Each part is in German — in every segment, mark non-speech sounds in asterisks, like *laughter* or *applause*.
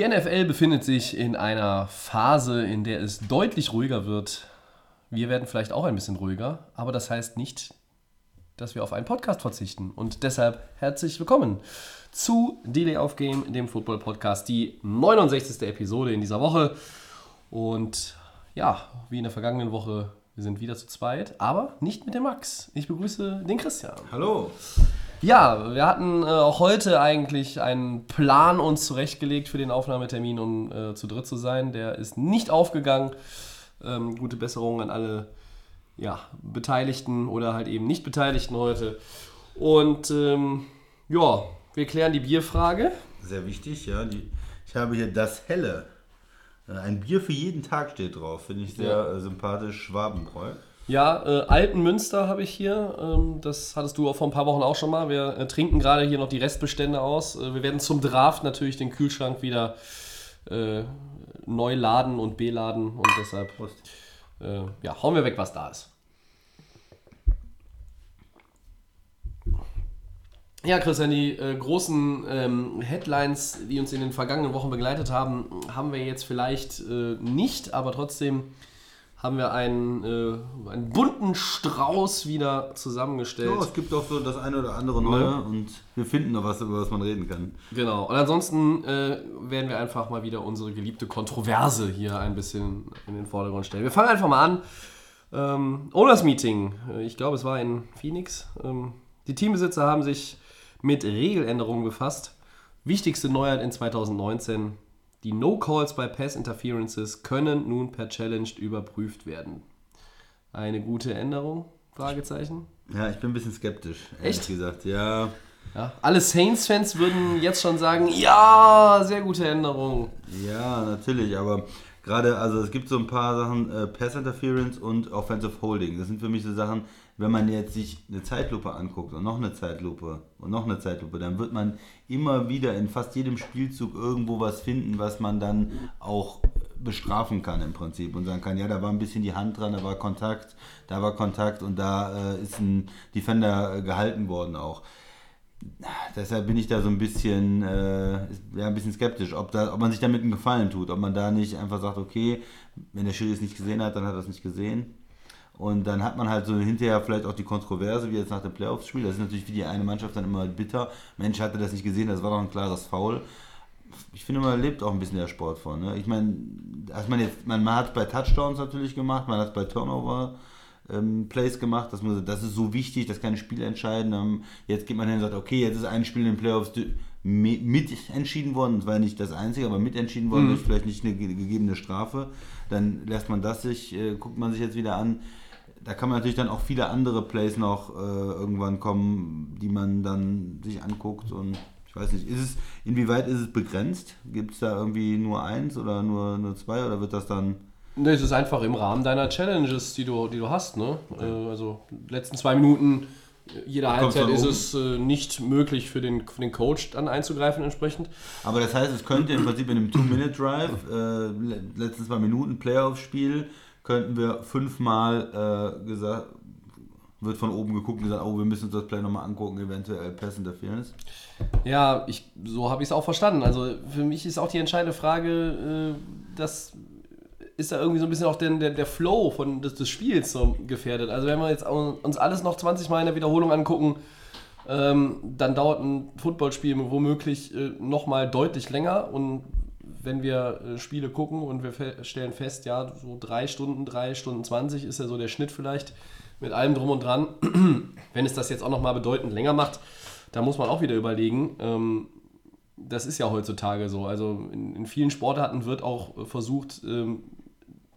Die NFL befindet sich in einer Phase, in der es deutlich ruhiger wird. Wir werden vielleicht auch ein bisschen ruhiger, aber das heißt nicht, dass wir auf einen Podcast verzichten. Und deshalb herzlich willkommen zu Delay of Game, dem Football Podcast, die 69. Episode in dieser Woche. Und ja, wie in der vergangenen Woche, wir sind wieder zu zweit, aber nicht mit dem Max. Ich begrüße den Christian. Hallo. Ja, wir hatten äh, auch heute eigentlich einen Plan uns zurechtgelegt für den Aufnahmetermin, um äh, zu dritt zu sein. Der ist nicht aufgegangen. Ähm, gute Besserung an alle ja, Beteiligten oder halt eben nicht Beteiligten heute. Und ähm, ja, wir klären die Bierfrage. Sehr wichtig, ja. Die, ich habe hier das Helle. Äh, Ein Bier für jeden Tag steht drauf. Finde ich sehr Ja. äh, sympathisch. Schwabenbräu. Ja, äh, Altenmünster habe ich hier. Ähm, das hattest du auch vor ein paar Wochen auch schon mal. Wir äh, trinken gerade hier noch die Restbestände aus. Äh, wir werden zum Draft natürlich den Kühlschrank wieder äh, neu laden und beladen und deshalb äh, ja, hauen wir weg, was da ist. Ja, Christian, die äh, großen ähm, Headlines, die uns in den vergangenen Wochen begleitet haben, haben wir jetzt vielleicht äh, nicht, aber trotzdem haben wir einen, äh, einen bunten Strauß wieder zusammengestellt. Ja, es gibt auch so das eine oder andere Neue Ja. und wir finden noch was, über was man reden kann. Genau. Und ansonsten äh, werden wir einfach mal wieder unsere geliebte Kontroverse hier ein bisschen in den Vordergrund stellen. Wir fangen einfach mal an. Ähm, Owners Meeting. Äh, Ich glaube, es war in Phoenix. Ähm, die Teambesitzer haben sich mit Regeländerungen befasst. Wichtigste Neuheit in 2019. Die No Calls bei Pass Interferences können nun per Challenge überprüft werden. Eine gute Änderung? Fragezeichen. Ja, ich bin ein bisschen skeptisch, ehrlich Echt? gesagt. Ja, Ja, alle Saints-Fans würden jetzt schon sagen, ja, sehr gute Änderung. ja, natürlich, aber gerade, also es gibt so ein paar Sachen, äh, Pass Interference und Offensive Holding. Das sind für mich so Sachen, wenn man jetzt sich eine Zeitlupe anguckt und noch eine Zeitlupe und noch eine Zeitlupe, dann wird man immer wieder in fast jedem Spielzug irgendwo was finden, was man dann auch bestrafen kann im Prinzip und sagen kann, ja, da war ein bisschen die Hand dran, da war Kontakt, da war Kontakt und da äh, ist ein Defender äh, gehalten worden auch. Deshalb bin ich da so ein bisschen, äh, ja, ein bisschen skeptisch, ob, da, ob man sich damit einen Gefallen tut, ob man da nicht einfach sagt, okay, wenn der Schiri es nicht gesehen hat, dann hat er es nicht gesehen. Und dann hat man halt so hinterher vielleicht auch die Kontroverse, wie jetzt nach dem Playoffs-Spiel. Das ist natürlich für die eine Mannschaft dann immer bitter. Mensch, hatte das nicht gesehen, das war doch ein klares Foul. Ich finde, man lebt auch ein bisschen der Sport von. Ne? Ich meine, also man, jetzt, man, man hat es bei Touchdowns natürlich gemacht, man hat es bei Turnover ähm, Plays gemacht. Das, muss, das ist so wichtig, das kann ein Spiel entscheiden. Ähm, jetzt geht man hin und sagt, okay, jetzt ist ein Spiel in den Playoffs di- mi- mit entschieden worden. Das war nicht das einzige, aber mit entschieden worden. Das ist vielleicht nicht eine ge- gegebene Strafe. Dann lässt man das sich, äh, guckt man sich jetzt wieder an. Da kann man natürlich dann auch viele andere Plays noch äh, irgendwann kommen, die man dann sich anguckt und ich weiß nicht, ist es, inwieweit ist es begrenzt? Gibt es da irgendwie nur eins oder nur, nur zwei oder wird das dann Ne, es ist einfach im Rahmen deiner Challenges, die du, die du hast. Ne? Äh, also letzten zwei Minuten äh, jeder Halbzeit ist es äh, nicht möglich für den, für den Coach dann einzugreifen entsprechend. Aber das heißt, es könnte im Prinzip in einem Two-Minute-Drive, äh, le- letzten zwei Minuten Playoff-Spiel, könnten wir fünfmal äh, gesagt, wird von oben geguckt und gesagt, oh, wir müssen uns das Play nochmal angucken, eventuell Pass Interference. Ja, ich, so habe ich es auch verstanden. Also für mich ist auch die entscheidende Frage, äh, dass ist da irgendwie so ein bisschen auch der, der, der Flow von, des, des Spiels so gefährdet. Also wenn wir jetzt uns alles noch 20 Mal in der Wiederholung angucken, ähm, dann dauert ein Footballspiel womöglich äh, nochmal deutlich länger und wenn wir äh, Spiele gucken und wir stellen fest, ja, so drei Stunden, drei Stunden 20 ist ja so der Schnitt vielleicht mit allem drum und dran. *clears throat* wenn es das jetzt auch nochmal bedeutend länger macht, da muss man auch wieder überlegen, ähm, das ist ja heutzutage so. Also in, in vielen Sportarten wird auch äh, versucht, ähm,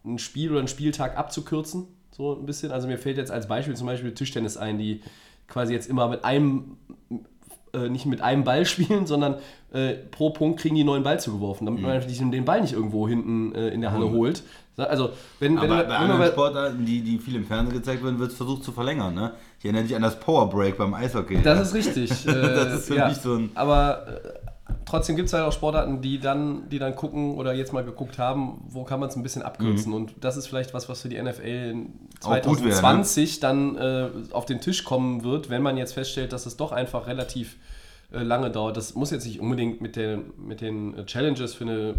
ein Spiel oder einen Spieltag abzukürzen, so ein bisschen. Also mir fällt jetzt als Beispiel zum Beispiel Tischtennis ein, die quasi jetzt immer mit einem äh, nicht mit einem Ball *laughs* spielen, sondern äh, pro Punkt kriegen die einen neuen Ball zugeworfen, damit man natürlich den Ball nicht irgendwo hinten äh, in der Halle holt. Also, wenn, wenn, Aber bei wenn anderen Sportarten, die, die viel im Fernsehen gezeigt werden, wird es versucht zu verlängern. Ne? Ich erinnere dich an das Power Break beim Eishockey. Das ist richtig. Äh, *laughs* Das ist für ja. mich so ein- Aber äh, trotzdem gibt es halt auch Sportarten, die dann, die dann gucken oder jetzt mal geguckt haben, wo kann man es ein bisschen abkürzen. Und das ist vielleicht was, was für die NFL in Mhm. Auch gut wäre, ne? 2020 dann äh, auf den Tisch kommen wird, wenn man jetzt feststellt, dass es doch einfach relativ äh, lange dauert. Das muss jetzt nicht unbedingt mit, der, mit den äh, Challenges für eine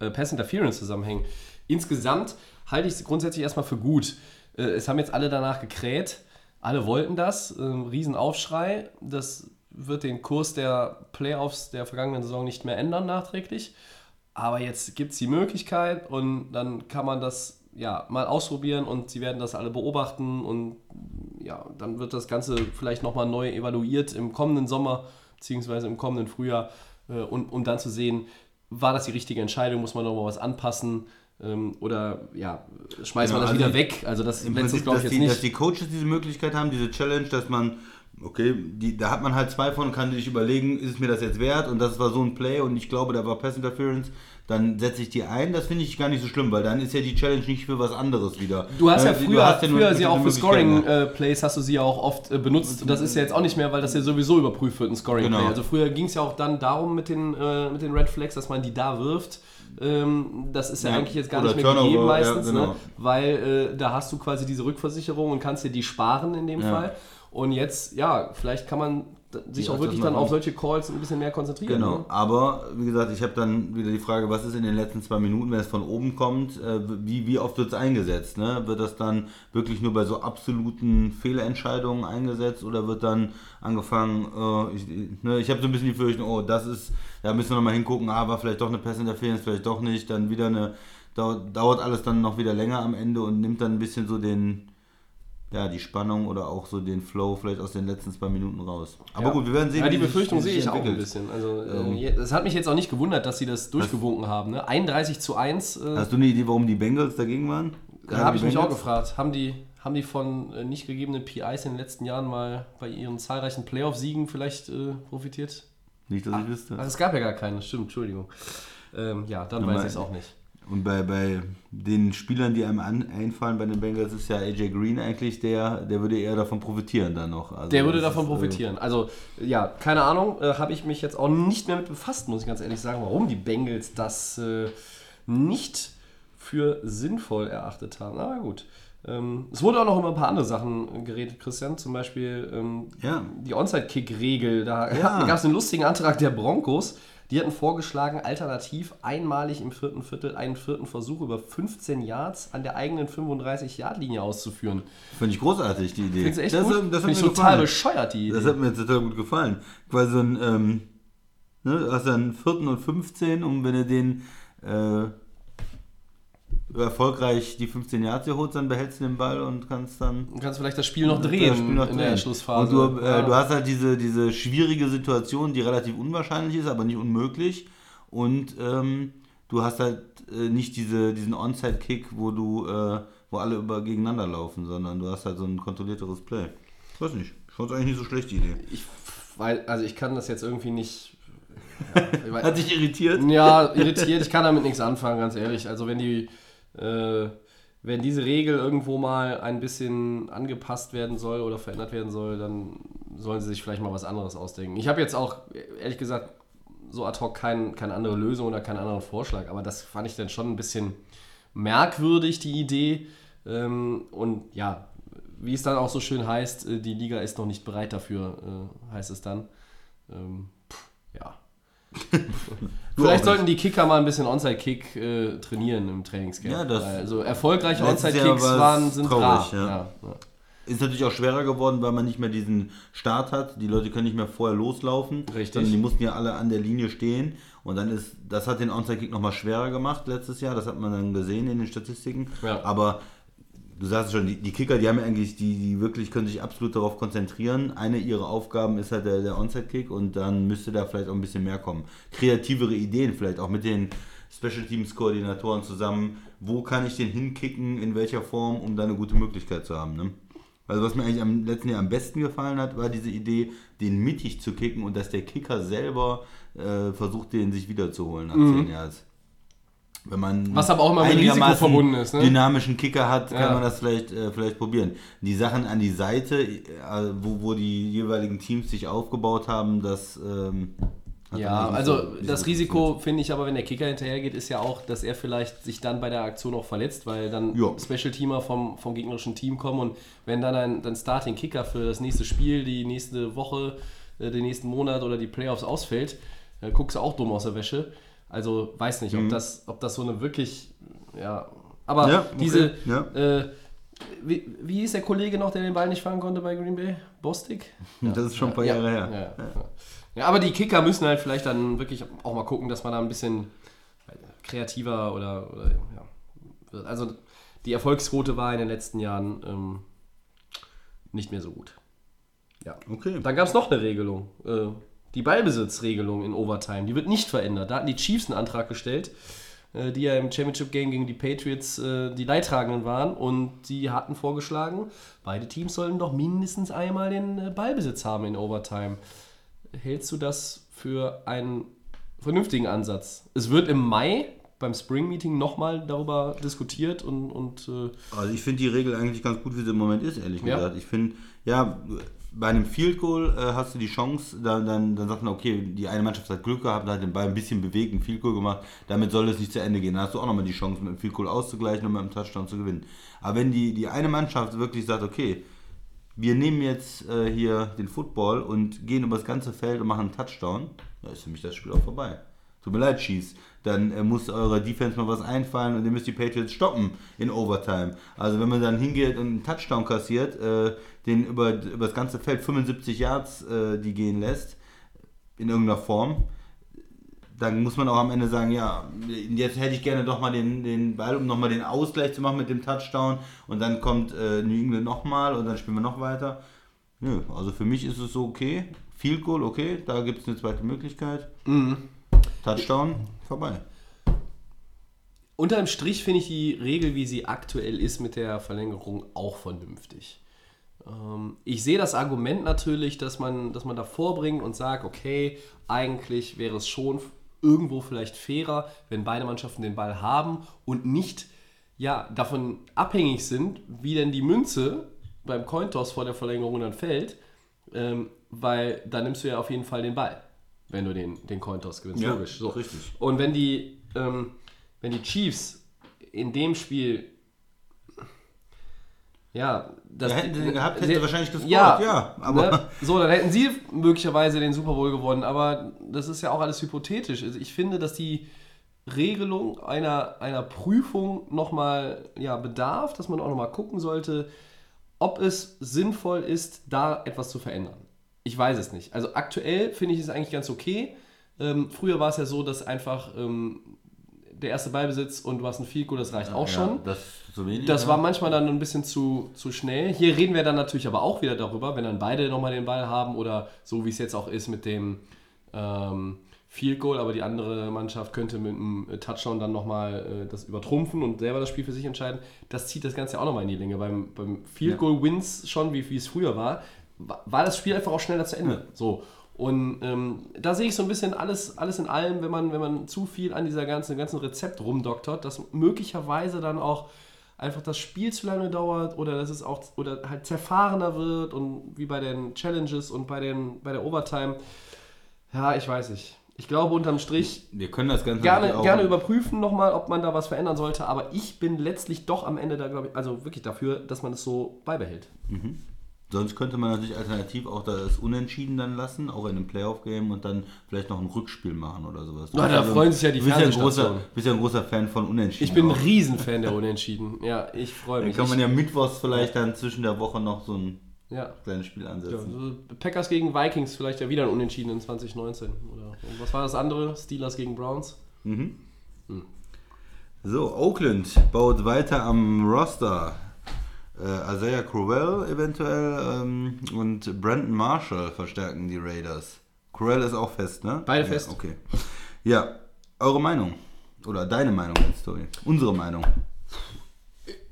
äh, Pass Interference zusammenhängen. Insgesamt halte ich es grundsätzlich erstmal für gut. Äh, es haben jetzt alle danach gekräht. Alle wollten das. Ähm, Riesenaufschrei. Das wird den Kurs der Playoffs der vergangenen Saison nicht mehr ändern nachträglich. Aber jetzt gibt es die Möglichkeit und dann kann man das ja mal ausprobieren und sie werden das alle beobachten und ja, dann wird das Ganze vielleicht nochmal neu evaluiert im kommenden Sommer beziehungsweise im kommenden Frühjahr, äh, und, um dann zu sehen, war das die richtige Entscheidung, muss man nochmal was anpassen ähm, oder ja, schmeißt Genau, man das also wieder weg. Also das Im Prinzip, glaube ich dass jetzt die, dass nicht. die Coaches diese Möglichkeit haben, diese Challenge, dass man, okay, die, da hat man halt zwei von, kann sich überlegen, ist es mir das jetzt wert und das war so ein Play und ich glaube, da war Pass Interference, dann setze ich die ein. Das finde ich gar nicht so schlimm, weil dann ist ja die Challenge nicht für was anderes wieder. Du hast ja Äh, früher, hast ja früher sie auch für ne? Scoring-Plays hast du sie ja auch oft äh, benutzt. Und das ist ja jetzt auch nicht mehr, weil das ja sowieso überprüft wird, ein Scoring-Play. Genau. Also früher ging es ja auch dann darum mit den, äh, mit den Red Flags, dass man die da wirft. Ähm, das ist ja, Ja, eigentlich jetzt gar nicht mehr Turnover, gegeben ja, meistens, genau. ne? weil äh, da hast du quasi diese Rückversicherung und kannst dir die sparen in dem Ja. Fall. Und jetzt, ja, vielleicht kann man sich Ja, auch wirklich dann auf solche Calls ein bisschen mehr konzentrieren. Genau, Ne? aber wie gesagt, ich habe dann wieder die Frage, was ist in den letzten zwei Minuten, wenn es von oben kommt, äh, wie, wie oft wird es eingesetzt? Ne? Wird das dann wirklich nur bei so absoluten Fehlentscheidungen eingesetzt oder wird dann angefangen, äh, ich, ne, ich habe so ein bisschen die Fürchtung, oh, das ist, da müssen wir nochmal hingucken, ah, war vielleicht doch eine Pass-Interference, vielleicht doch nicht, dann wieder eine, dauert, dauert alles dann noch wieder länger am Ende und nimmt dann ein bisschen so den, ja, die Spannung oder auch so den Flow vielleicht aus den letzten zwei Minuten raus. Aber Ja. gut, wir werden sehen. Ja, die Befürchtung sehe ich auch ein entwickelt. bisschen. Also, Ähm. äh, es hat mich jetzt auch nicht gewundert, dass sie das durchgewunken haben. Ne? 31 zu 1. Äh, Hast du eine Idee, warum die Bengals dagegen waren? Da habe ich mich auch gefragt. Haben die, haben die von äh, nicht gegebenen PIs in den letzten Jahren mal bei ihren zahlreichen Playoff-Siegen vielleicht äh, profitiert? Nicht, dass ich wüsste. Ach, es gab ja gar keine, stimmt, Entschuldigung. Ähm, ja, dann Ja, weiß ich es auch nicht. Und bei, bei den Spielern, die einem an, einfallen bei den Bengals, ist ja AJ Green eigentlich der, der würde eher davon profitieren dann noch. Also Der würde davon ist, äh, profitieren. Also, ja, keine Ahnung, äh, habe ich mich jetzt auch nicht mehr mit befasst, muss ich ganz ehrlich sagen, warum die Bengals das äh, nicht für sinnvoll erachtet haben. Aber gut. Ähm, es wurde auch noch über ein paar andere Sachen geredet, Christian. Zum Beispiel ähm, Ja. die Onside-Kick-Regel. Da Ja. gab es einen lustigen Antrag der Broncos. Die hatten vorgeschlagen, alternativ einmalig im vierten Viertel einen vierten Versuch über 15 Yards an der eigenen 35-Yard-Linie auszuführen. Finde ich großartig, die Idee. Findest du echt das, gut? hat- das Finde ich mir total gefallen. bescheuert, die Idee. Das hat mir total gut gefallen. Quasi so ein, ähm, ne, du hast dann vierten und 15 und wenn du den äh, erfolgreich die 15 Yards hier holst, dann behältst du den Ball und kannst dann Du kannst vielleicht das Spiel noch drehen Spiel noch in der drehen. Schlussphase. Und du, äh, Ja. du hast halt diese, diese schwierige Situation, die relativ unwahrscheinlich ist, aber nicht unmöglich. Und ähm, du hast halt äh, nicht diese, diesen Onside-Kick, wo du, äh, wo alle über gegeneinander laufen, sondern du hast halt so ein kontrollierteres Play. Ich weiß nicht. Ich fand es eigentlich nicht so schlecht, die Idee. ich, weil, also ich kann das jetzt irgendwie nicht. *laughs* Ja, Hat dich irritiert? Ja, irritiert. Ich kann damit nichts anfangen, ganz ehrlich. Also wenn die, äh, wenn diese Regel irgendwo mal ein bisschen angepasst werden soll oder verändert werden soll, dann sollen sie sich vielleicht mal was anderes ausdenken. Ich habe jetzt auch, ehrlich gesagt, so ad hoc kein, keine andere Lösung oder keinen anderen Vorschlag, aber das fand ich dann schon ein bisschen merkwürdig, die Idee. Ähm, und ja, wie es dann auch so schön heißt, äh, die Liga ist noch nicht bereit dafür, äh, heißt es dann. *laughs* Vielleicht sollten die Kicker mal ein bisschen Onside-Kick äh, trainieren im Trainingscamp. Ja, das- also erfolgreiche Onside-Kicks waren sind traurig, rar. ja. Ja, ja. Ist natürlich auch schwerer geworden, weil man nicht mehr diesen Start hat. Die Leute können nicht mehr vorher loslaufen. Richtig. Sondern die mussten ja alle an der Linie stehen. Und dann ist, das hat den Onside-Kick nochmal schwerer gemacht letztes Jahr. Das hat man dann gesehen in den Statistiken. Aber du sagst es schon, die, die Kicker, die haben ja eigentlich, die, die wirklich können sich absolut darauf konzentrieren. Eine ihrer Aufgaben ist halt der, der Onside-Kick und dann müsste da vielleicht auch ein bisschen mehr kommen. Kreativere Ideen vielleicht auch mit den Special Teams Koordinatoren zusammen. Wo kann ich den hinkicken, in welcher Form, um da eine gute Möglichkeit zu haben, ne? Also was mir eigentlich am letzten Jahr am besten gefallen hat, war diese Idee, den mittig zu kicken und dass der Kicker selber äh, versucht, den sich wiederzuholen nach zehn Jahren. Wenn man. Was aber auch immer mit Risiko verbunden ist, ne? dynamischen Kicker hat, kann Ja. man das vielleicht, äh, vielleicht probieren. Die Sachen an die Seite, äh, wo, wo die jeweiligen Teams sich aufgebaut haben, das ähm, hat Ja, also so- das Risiko finde ich aber, wenn der Kicker hinterhergeht, ist ja auch, dass er vielleicht sich dann bei der Aktion auch verletzt, weil dann Ja. Special-Teamer vom, vom gegnerischen Team kommen und wenn dann ein dann Starting-Kicker für das nächste Spiel, die nächste Woche, äh, den nächsten Monat oder die Playoffs ausfällt, guckst du auch dumm aus der Wäsche. Also weiß nicht, ob, das, ob das so eine wirklich, ja, aber Mhm. Ja, okay, diese, ja. äh, wie, wie ist der Kollege noch, der den Ball nicht fangen konnte bei Green Bay? Bostic? *laughs* Das ist schon ein paar ja, Jahre her. Ja, ja. ja, aber die Kicker müssen halt vielleicht dann wirklich auch mal gucken, dass man da ein bisschen kreativer oder, oder ja. wird. Also die Erfolgsquote war in den letzten Jahren ähm, nicht mehr so gut. Ja. Okay. Dann gab es noch eine Regelung. Äh, die Ballbesitzregelung in Overtime. Die wird nicht verändert. Da hatten die Chiefs einen Antrag gestellt, äh, die ja im Championship Game gegen die Patriots äh, die Leidtragenden waren. Und die hatten vorgeschlagen, beide Teams sollten doch mindestens einmal den äh, Ballbesitz haben in Overtime. Hältst du das für einen vernünftigen Ansatz? Es wird im Mai beim Spring Meeting nochmal darüber diskutiert und, und äh, Also ich finde die Regel eigentlich ganz gut, wie sie im Moment ist, ehrlich Ja. gesagt. Ich finde, ja, bei einem Field Goal äh, hast du die Chance, dann, dann, dann sagt man, okay, die eine Mannschaft hat Glück gehabt, hat den Ball ein bisschen bewegt, ein Field Goal gemacht, damit soll es nicht zu Ende gehen. Dann hast du auch nochmal die Chance, mit dem Field Goal auszugleichen und mit dem Touchdown zu gewinnen. Aber wenn die, die eine Mannschaft wirklich sagt, okay, wir nehmen jetzt äh, hier den Football und gehen über das ganze Feld und machen einen Touchdown, da ist für mich das Spiel auch vorbei. Tut mir leid, Chiefs. Dann äh, muss eurer Defense mal was einfallen und ihr müsst die Patriots stoppen in Overtime. Also wenn man dann hingeht und einen Touchdown kassiert, äh, den über, über das ganze Feld 75 Yards äh, die gehen lässt, in irgendeiner Form, dann muss man auch am Ende sagen, ja, jetzt hätte ich gerne doch mal den, den Ball, um nochmal den Ausgleich zu machen mit dem Touchdown und dann kommt äh, New England nochmal und dann spielen wir noch weiter. Nö, also für mich ist es so okay. Field Goal, okay, da gibt es eine zweite Möglichkeit. Touchdown, vorbei. Unterm Strich finde ich die Regel, wie sie aktuell ist mit der Verlängerung, auch vernünftig. Ähm, ich sehe das Argument natürlich, dass man, dass man da vorbringt und sagt, okay, eigentlich wäre es schon irgendwo vielleicht fairer, wenn beide Mannschaften den Ball haben und nicht ja, davon abhängig sind, wie denn die Münze beim Cointoss vor der Verlängerung dann fällt, ähm, weil dann nimmst du ja auf jeden Fall den Ball, wenn du den, den Cointoss gewinnst. Ja, logisch. So. richtig. Und wenn die, ähm, wenn die Chiefs in dem Spiel ja, das Ja, hätten sie den gehabt, hätten sie wahrscheinlich gescored, ja, ja, aber- ne? so, dann hätten sie möglicherweise den Super Bowl gewonnen, aber das ist ja auch alles hypothetisch. Also ich finde, dass die Regelung einer, einer Prüfung nochmal ja, bedarf, dass man auch nochmal gucken sollte, ob es sinnvoll ist, da etwas zu verändern. Ich weiß es nicht. Also aktuell finde ich es eigentlich ganz okay. Ähm, früher war es ja so, dass einfach ähm, der erste Ballbesitz und du hast ein Goal, das reicht auch schon. Ja, das zu wenig. Das ja. war manchmal dann ein bisschen zu, zu schnell. Hier reden wir dann natürlich aber auch wieder darüber, wenn dann beide nochmal den Ball haben oder so wie es jetzt auch ist mit dem ähm, Field Goal, aber die andere Mannschaft könnte mit einem Touchdown dann nochmal äh, das übertrumpfen und selber das Spiel für sich entscheiden. Das zieht das Ganze auch nochmal in die Länge. Beim, beim Field Goal Wins schon, wie, wie es früher war, wa- war das Spiel einfach auch schneller zu Ende. So. Und ähm, da sehe ich so ein bisschen alles, alles in allem, wenn man, wenn man zu viel an dieser ganzen, ganzen Rezept rumdoktert, dass möglicherweise dann auch einfach das Spiel zu lange dauert oder dass es auch oder halt zerfahrener wird und wie bei den Challenges und bei, den, bei der Overtime. Ja, ich weiß nicht. Ich glaube unterm Strich Wir können das Ganze gerne, auch- gerne überprüfen nochmal, ob man da was verändern sollte, aber ich bin letztlich doch am Ende da, glaube ich, also wirklich dafür, dass man es so beibehält. Sonst könnte man natürlich alternativ auch das Unentschieden dann lassen, auch in einem Playoff-Game und dann vielleicht noch ein Rückspiel machen oder sowas. Na, da freuen sich ja die du bist ja ein großer, ja ein Fan von Unentschieden. Ich bin ein auch. Riesenfan der Unentschieden. Ja, ich freue Dann mich. kann man ja mittwochs vielleicht dann zwischen der Woche noch so ein ja. kleines Spiel Ja, ansetzen. so Packers gegen Vikings vielleicht ja wieder ein Unentschieden in 2019. Oder und was war das andere? Steelers gegen Browns? So, Oakland baut weiter am Roster. Äh, Isaiah Crowell eventuell ähm, und Brandon Marshall verstärken die Raiders. Crowell ist auch fest, ne? Beide ja, fest. Okay. Ja, eure Meinung. Oder deine Meinung, Story. Unsere Meinung.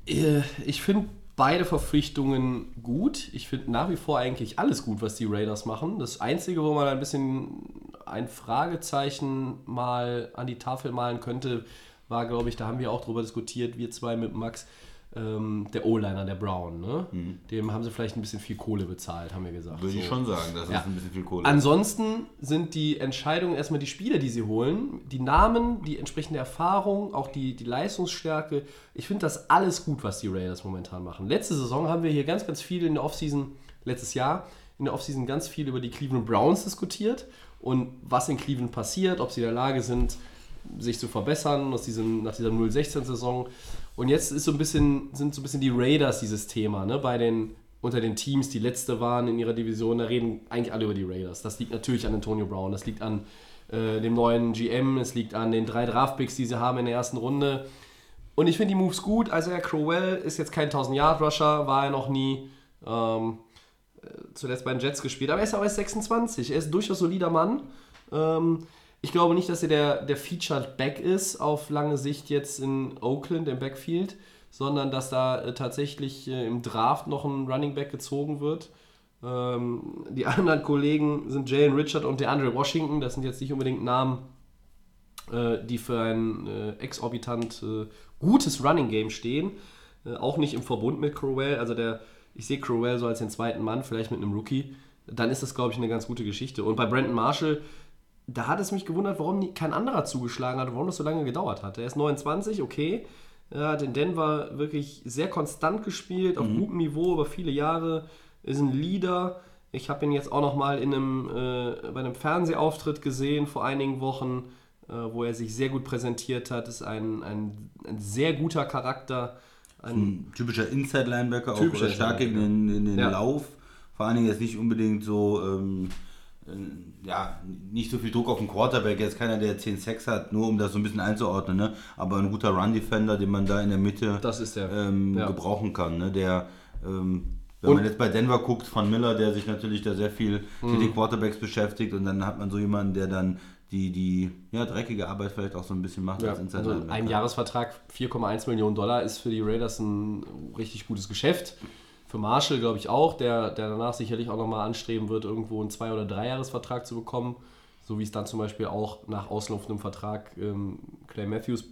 Äh, Ich finde beide Verpflichtungen gut. Ich finde nach wie vor eigentlich alles gut, was die Raiders machen. Das Einzige, wo man ein bisschen ein Fragezeichen mal an die Tafel malen könnte, war, glaube ich, da haben wir auch drüber diskutiert, wir zwei mit Max, ähm, der O-Liner, der Brown. Ne? Dem haben sie vielleicht ein bisschen viel Kohle bezahlt, haben wir gesagt. Würde ich So. schon sagen, das Ja. ist ein bisschen viel Kohle. Ansonsten sind die Entscheidungen erstmal die Spieler, die sie holen, die Namen, die entsprechende Erfahrung, auch die, die Leistungsstärke. Ich finde das alles gut, was die Raiders momentan machen. Letzte Saison haben wir hier ganz, ganz viel in der Offseason, letztes Jahr, in der Offseason ganz viel über die Cleveland Browns diskutiert und was in Cleveland passiert, ob sie in der Lage sind, sich zu verbessern aus diesem, nach dieser 0-16-Saison. Und jetzt ist so ein bisschen, sind so ein bisschen die Raiders dieses Thema, ne? Bei den, unter den Teams, die letzte waren in ihrer Division, da reden eigentlich alle über die Raiders. Das liegt natürlich an Antonio Brown, das liegt an äh, dem neuen GM, es liegt an den drei Draftpicks, die sie haben in der ersten Runde. Und ich finde die Moves gut. Also Herr Crowell ist jetzt kein 1000-Yard-Rusher, war er noch nie. Ähm, äh, zuletzt bei den Jets gespielt, aber er ist auch erst 26. Er ist ein durchaus solider Mann. Ähm, ich glaube nicht, dass er der, der Featured Back ist auf lange Sicht jetzt in Oakland im Backfield, sondern dass da äh, tatsächlich äh, im Draft noch ein Running Back gezogen wird. Ähm, die *laughs* anderen Kollegen sind Jalen Richard und der Andre Washington. Das sind jetzt nicht unbedingt Namen, äh, die für ein exorbitant gutes Running Game stehen. Auch nicht im Verbund mit Crowell. Also der, ich sehe Crowell so als den zweiten Mann, vielleicht mit einem Rookie. Dann ist das, glaube ich, eine ganz gute Geschichte. Und bei Brandon Marshall, da hat es mich gewundert, warum nie, kein anderer zugeschlagen hat, warum das so lange gedauert hat. Er ist 29, okay. Er hat in Denver wirklich sehr konstant gespielt, auf gutem Niveau über viele Jahre. Ist ein Leader. Ich habe ihn jetzt auch noch mal in einem, äh, bei einem Fernsehauftritt gesehen vor einigen Wochen, äh, wo er sich sehr gut präsentiert hat. Ist ein, ein, ein sehr guter Charakter. Ein, ein typischer Inside-Linebacker, auch stark den, in den Ja. Lauf. Vor allen Dingen jetzt nicht unbedingt so, ähm, äh, ja, nicht so viel Druck auf den Quarterback. Jetzt keiner, der 10 Sacks hat, nur um das so ein bisschen einzuordnen. Ne? Aber ein guter Run-Defender, den man da in der Mitte der. ähm, Ja. gebrauchen kann. Ne? Der, ähm, wenn Und- man jetzt bei Denver guckt, von Miller, der sich natürlich da sehr viel Mhm. mit den Quarterbacks beschäftigt und dann hat man so jemanden, der dann die, die ja, dreckige Arbeit vielleicht auch so ein bisschen macht Ja, als also ein Jahresvertrag 4,1 Millionen Dollar ist für die Raiders ein richtig gutes Geschäft. Für Marshall glaube ich auch, der, der danach sicherlich auch nochmal anstreben wird, irgendwo einen Zwei- oder Dreijahresvertrag zu bekommen. So wie es dann zum Beispiel auch nach auslaufendem Vertrag ähm, Clay Matthews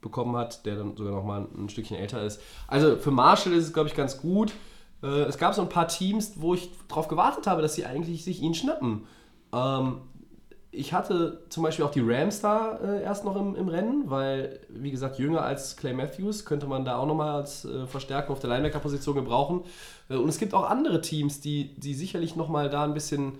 bekommen hat, der dann sogar nochmal ein Stückchen älter ist. Also für Marshall ist es, glaube ich, ganz gut. Äh, es gab so ein paar Teams, wo ich darauf gewartet habe, dass sie eigentlich sich ihn schnappen. Ähm, ich hatte zum Beispiel auch die Rams da äh, erst noch im, im Rennen, weil, wie gesagt, jünger als Clay Matthews könnte man da auch nochmal als äh, Verstärkung auf der Linebacker-Position gebrauchen. Äh, und es gibt auch andere Teams, die, die sicherlich nochmal da ein bisschen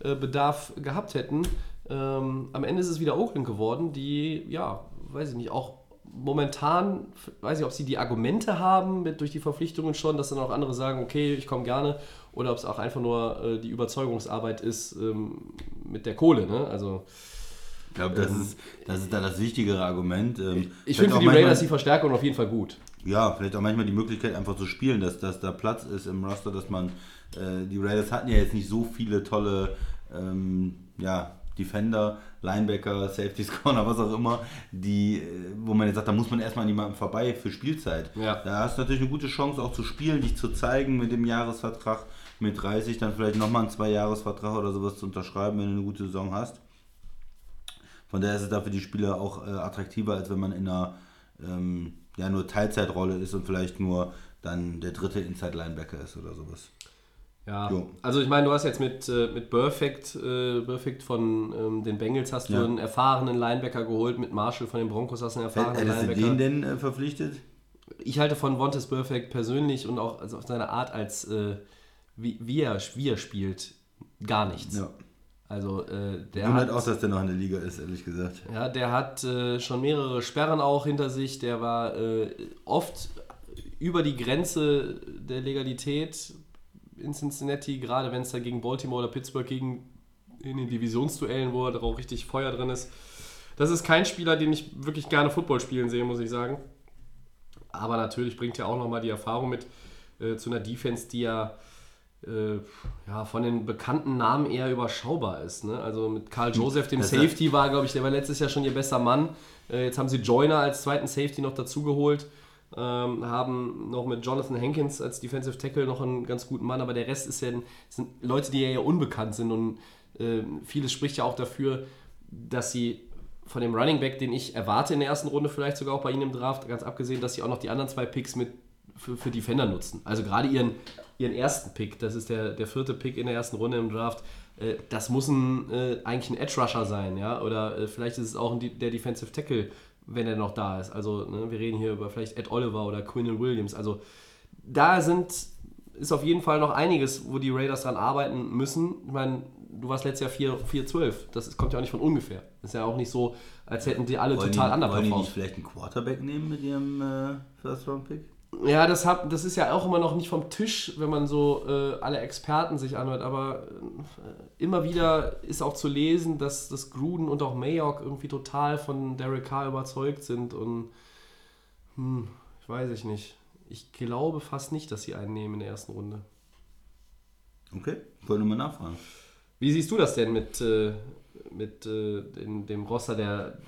äh, Bedarf gehabt hätten. Ähm, am Ende ist es wieder Oakland geworden, die, ja, weiß ich nicht, auch momentan, weiß ich, ob sie die Argumente haben mit, durch die Verpflichtungen schon, dass dann auch andere sagen, okay, ich komme gerne, oder ob es auch einfach nur äh, die Überzeugungsarbeit ist ähm, mit der Kohle. Ne? Also Ich glaube, das, ist, das ist da das wichtigere Argument. Ähm, ich finde für die manchmal- Raiders die Verstärkung auf jeden Fall gut. Ja, vielleicht auch manchmal die Möglichkeit einfach zu spielen, dass, dass da Platz ist im Roster, dass man, äh, die Raiders hatten ja jetzt nicht so viele tolle, ähm, ja, Defender, Linebacker, Safeties, *laughs* Corner, was auch immer, die, äh, wo man jetzt sagt, da muss man erstmal an jemandem vorbei für Spielzeit. Ja. Da hast du natürlich eine gute Chance auch zu spielen, dich zu zeigen mit dem Jahresvertrag, mit 30 dann vielleicht nochmal einen Zwei-Jahres-Vertrag oder sowas zu unterschreiben, wenn du eine gute Saison hast. Von daher ist es da für die Spieler auch äh, attraktiver, als wenn man in einer ähm, ja, nur Teilzeitrolle ist und vielleicht nur dann der dritte Inside-Linebacker ist oder sowas. Ja, Jo. also ich meine, du hast jetzt mit, äh, mit Perfect, äh, Perfect von ähm, den Bengals hast du Ja. einen erfahrenen Linebacker geholt, mit Marshall von den Broncos hast du einen erfahrenen Hättest du Linebacker. den denn äh, verpflichtet? ich halte von Vontaze Perfect persönlich und auch also auf seine Art als äh, wie, wie, er, wie er spielt gar nichts. Ja. Also äh, der Wundert hat, auch, dass der noch in der Liga ist, ehrlich gesagt. ja, der hat äh, schon mehrere Sperren auch hinter sich. Der war äh, oft über die Grenze der Legalität in Cincinnati, gerade wenn es da gegen Baltimore oder Pittsburgh gegen in den Divisionsduellen, wo er da auch richtig Feuer drin ist. Das ist kein Spieler, den ich wirklich gerne Football spielen sehe, muss ich sagen. Aber natürlich bringt er auch nochmal die Erfahrung mit äh, zu einer Defense, die ja, äh, ja von den bekannten Namen eher überschaubar ist. Ne? Also mit Karl Joseph, dem Safety, war, glaube ich, der war letztes Jahr schon ihr bester Mann. Äh, jetzt haben sie Joyner als zweiten Safety noch dazugeholt. Ähm, haben noch mit Jonathan Hankins als Defensive Tackle noch einen ganz guten Mann, aber der Rest ist ja, sind Leute, die ja eher unbekannt sind und äh, vieles spricht ja auch dafür, dass sie von dem Running Back, den ich erwarte in der ersten Runde, vielleicht sogar auch bei ihnen im Draft, ganz abgesehen, dass sie auch noch die anderen zwei Picks mit für, für Defender nutzen. Also gerade ihren, ihren ersten Pick, das ist der, der vierte Pick in der ersten Runde im Draft, äh, das muss ein, äh, eigentlich ein Edge Rusher sein, ja, oder äh, vielleicht ist es auch ein, der Defensive Tackle, wenn er noch da ist. Also ne, wir reden hier über vielleicht Ed Oliver oder Quinn Williams. Also da sind ist auf jeden Fall noch einiges, wo die Raiders dran arbeiten müssen. Ich meine, du warst letztes Jahr 4-12. Das kommt ja auch nicht von ungefähr. Ist ja auch nicht so, als hätten die alle Wollen total die, anders Wollen die nicht vielleicht einen Quarterback nehmen mit ihrem äh, First-Round-Pick? Ja, das, hab, das ist ja auch immer noch nicht vom Tisch, wenn man so äh, alle Experten sich anhört, aber äh, immer wieder ist auch zu lesen, dass, dass Gruden und auch Mayock irgendwie total von Derek Carr überzeugt sind und hm, ich weiß ich nicht. Ich glaube fast nicht, dass sie einen nehmen in der ersten Runde. Okay, ich wollte nur mal nachfragen. Wie siehst du das denn mit, äh, mit äh, den, dem Roster der,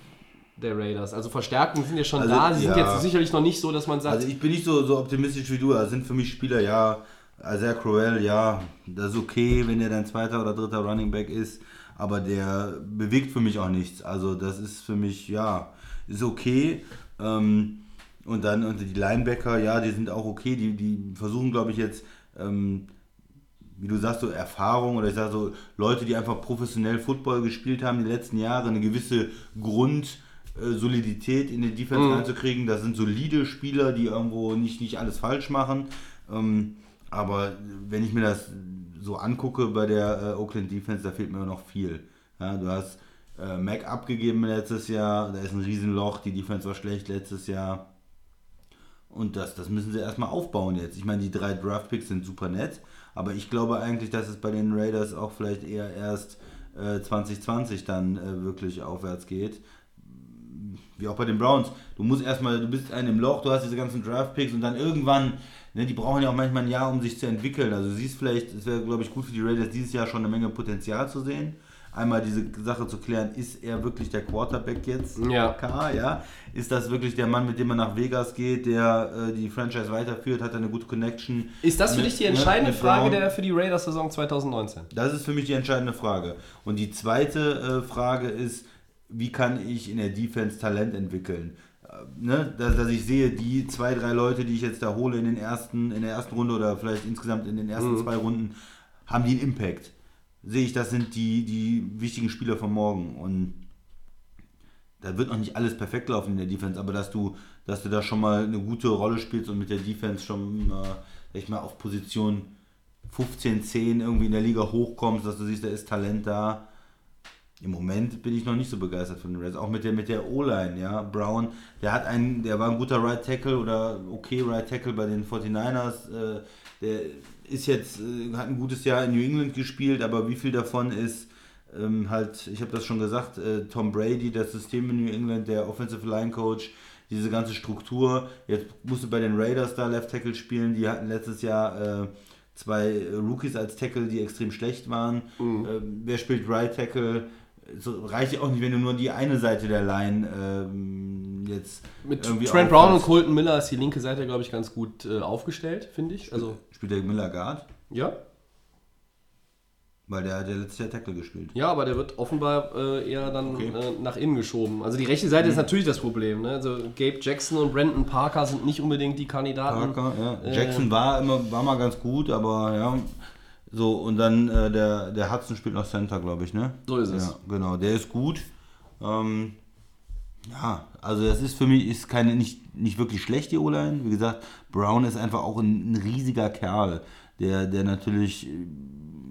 der Raiders? Also Verstärkungen sind ja schon Also, da. Sie sind ja. jetzt sicherlich noch nicht so, dass man sagt, Also ich bin nicht so, so optimistisch wie du. Das sind für mich Spieler, ja, Isaiah Crowell, ja, das ist okay, wenn er dein zweiter oder dritter Running Back ist, aber der bewegt für mich auch nichts. Also das ist für mich, ja, ist okay. Ähm, und dann und die Linebacker, ja, die sind auch okay. Die, die versuchen, glaube ich, jetzt, ähm, wie du sagst, so Erfahrung oder ich sage so Leute, die einfach professionell Football gespielt haben die letzten Jahre, eine gewisse Grundsolidität in die Defense Mhm. reinzukriegen. Das sind solide Spieler, die irgendwo nicht, nicht alles falsch machen. Ähm, aber wenn ich mir das so angucke bei der äh, Oakland Defense, da fehlt mir noch viel. Ja, du hast äh, Mac abgegeben letztes Jahr, da ist ein Riesenloch, die Defense war schlecht letztes Jahr. Und das, das müssen sie erstmal aufbauen jetzt. Ich meine, die drei Draftpicks sind super nett, aber ich glaube eigentlich, dass es bei den Raiders auch vielleicht eher erst äh, 2020 dann äh, wirklich aufwärts geht. Wie auch bei den Browns. Du musst erstmal, du bist ein im Loch, du hast diese ganzen Draftpicks und dann irgendwann, ne, die brauchen ja auch manchmal ein Jahr, um sich zu entwickeln. Also du siehst vielleicht, es wäre, glaube ich, gut für die Raiders dieses Jahr schon eine Menge Potenzial zu sehen. Einmal diese Sache zu klären, ist er wirklich der Quarterback jetzt? Ja. K, ja? Ist das wirklich der Mann, mit dem man nach Vegas geht, der äh, die Franchise weiterführt, hat er eine gute Connection? ist das für mit- dich die ne, entscheidende mit Frage der, für die Raiders-Saison 2019? Das ist für mich die entscheidende Frage. Und die zweite äh, Frage ist, wie kann ich in der Defense Talent entwickeln? Äh, ne? dass, dass ich sehe, die zwei, drei Leute, die ich jetzt da hole in, den ersten, in der ersten Runde oder vielleicht insgesamt in den ersten zwei Runden, haben die einen Impact. Sehe ich, das sind die, die wichtigen Spieler von morgen. Und da wird noch nicht alles perfekt laufen in der Defense, aber dass du, dass du da schon mal eine gute Rolle spielst und mit der Defense schon äh, sag ich mal, auf Position 15, 10 irgendwie in der Liga hochkommst, dass du siehst, da ist Talent da. Im Moment bin ich noch nicht so begeistert von den Reds. Auch mit der, mit der O-Line, ja. Brown, der hat einen, der war ein guter Right Tackle oder okay Right Tackle bei den 49ers. Äh, der ist jetzt, äh, hat ein gutes Jahr in New England gespielt, aber wie viel davon ist ähm, halt, ich habe das schon gesagt, äh, Tom Brady, das System in New England, der Offensive Line Coach, diese ganze Struktur. Jetzt musste bei den Raiders da Left Tackle spielen, die hatten letztes Jahr äh, zwei Rookies als Tackle, die extrem schlecht waren. Ähm, wer spielt Right Tackle? So, reicht ja auch nicht, wenn du nur die eine Seite der Line ähm, jetzt Mit Trent Brown und aufpasst. Colton Miller ist die linke Seite, glaube ich, ganz gut äh, aufgestellt, finde ich. Also, Spielt der Miller Guard? ja. Weil der hat ja letztes Jahr Tackle gespielt. Ja, aber der wird offenbar äh, eher dann Okay. äh, nach innen geschoben. Also die rechte Seite ist natürlich das Problem. Ne? Also Gabe Jackson und Brandon Parker sind nicht unbedingt die Kandidaten. Parker, ja. Äh, Jackson war immer war mal ganz gut, aber ja. So, und dann äh, der, der Hudson spielt noch Center, glaube ich, ne? So ist es. Ja, genau, der ist gut. Ähm, ja, also das ist für mich ist keine nicht, nicht wirklich schlecht, die O-Line. Wie gesagt, Brown ist einfach auch ein, ein riesiger Kerl, der, der natürlich äh,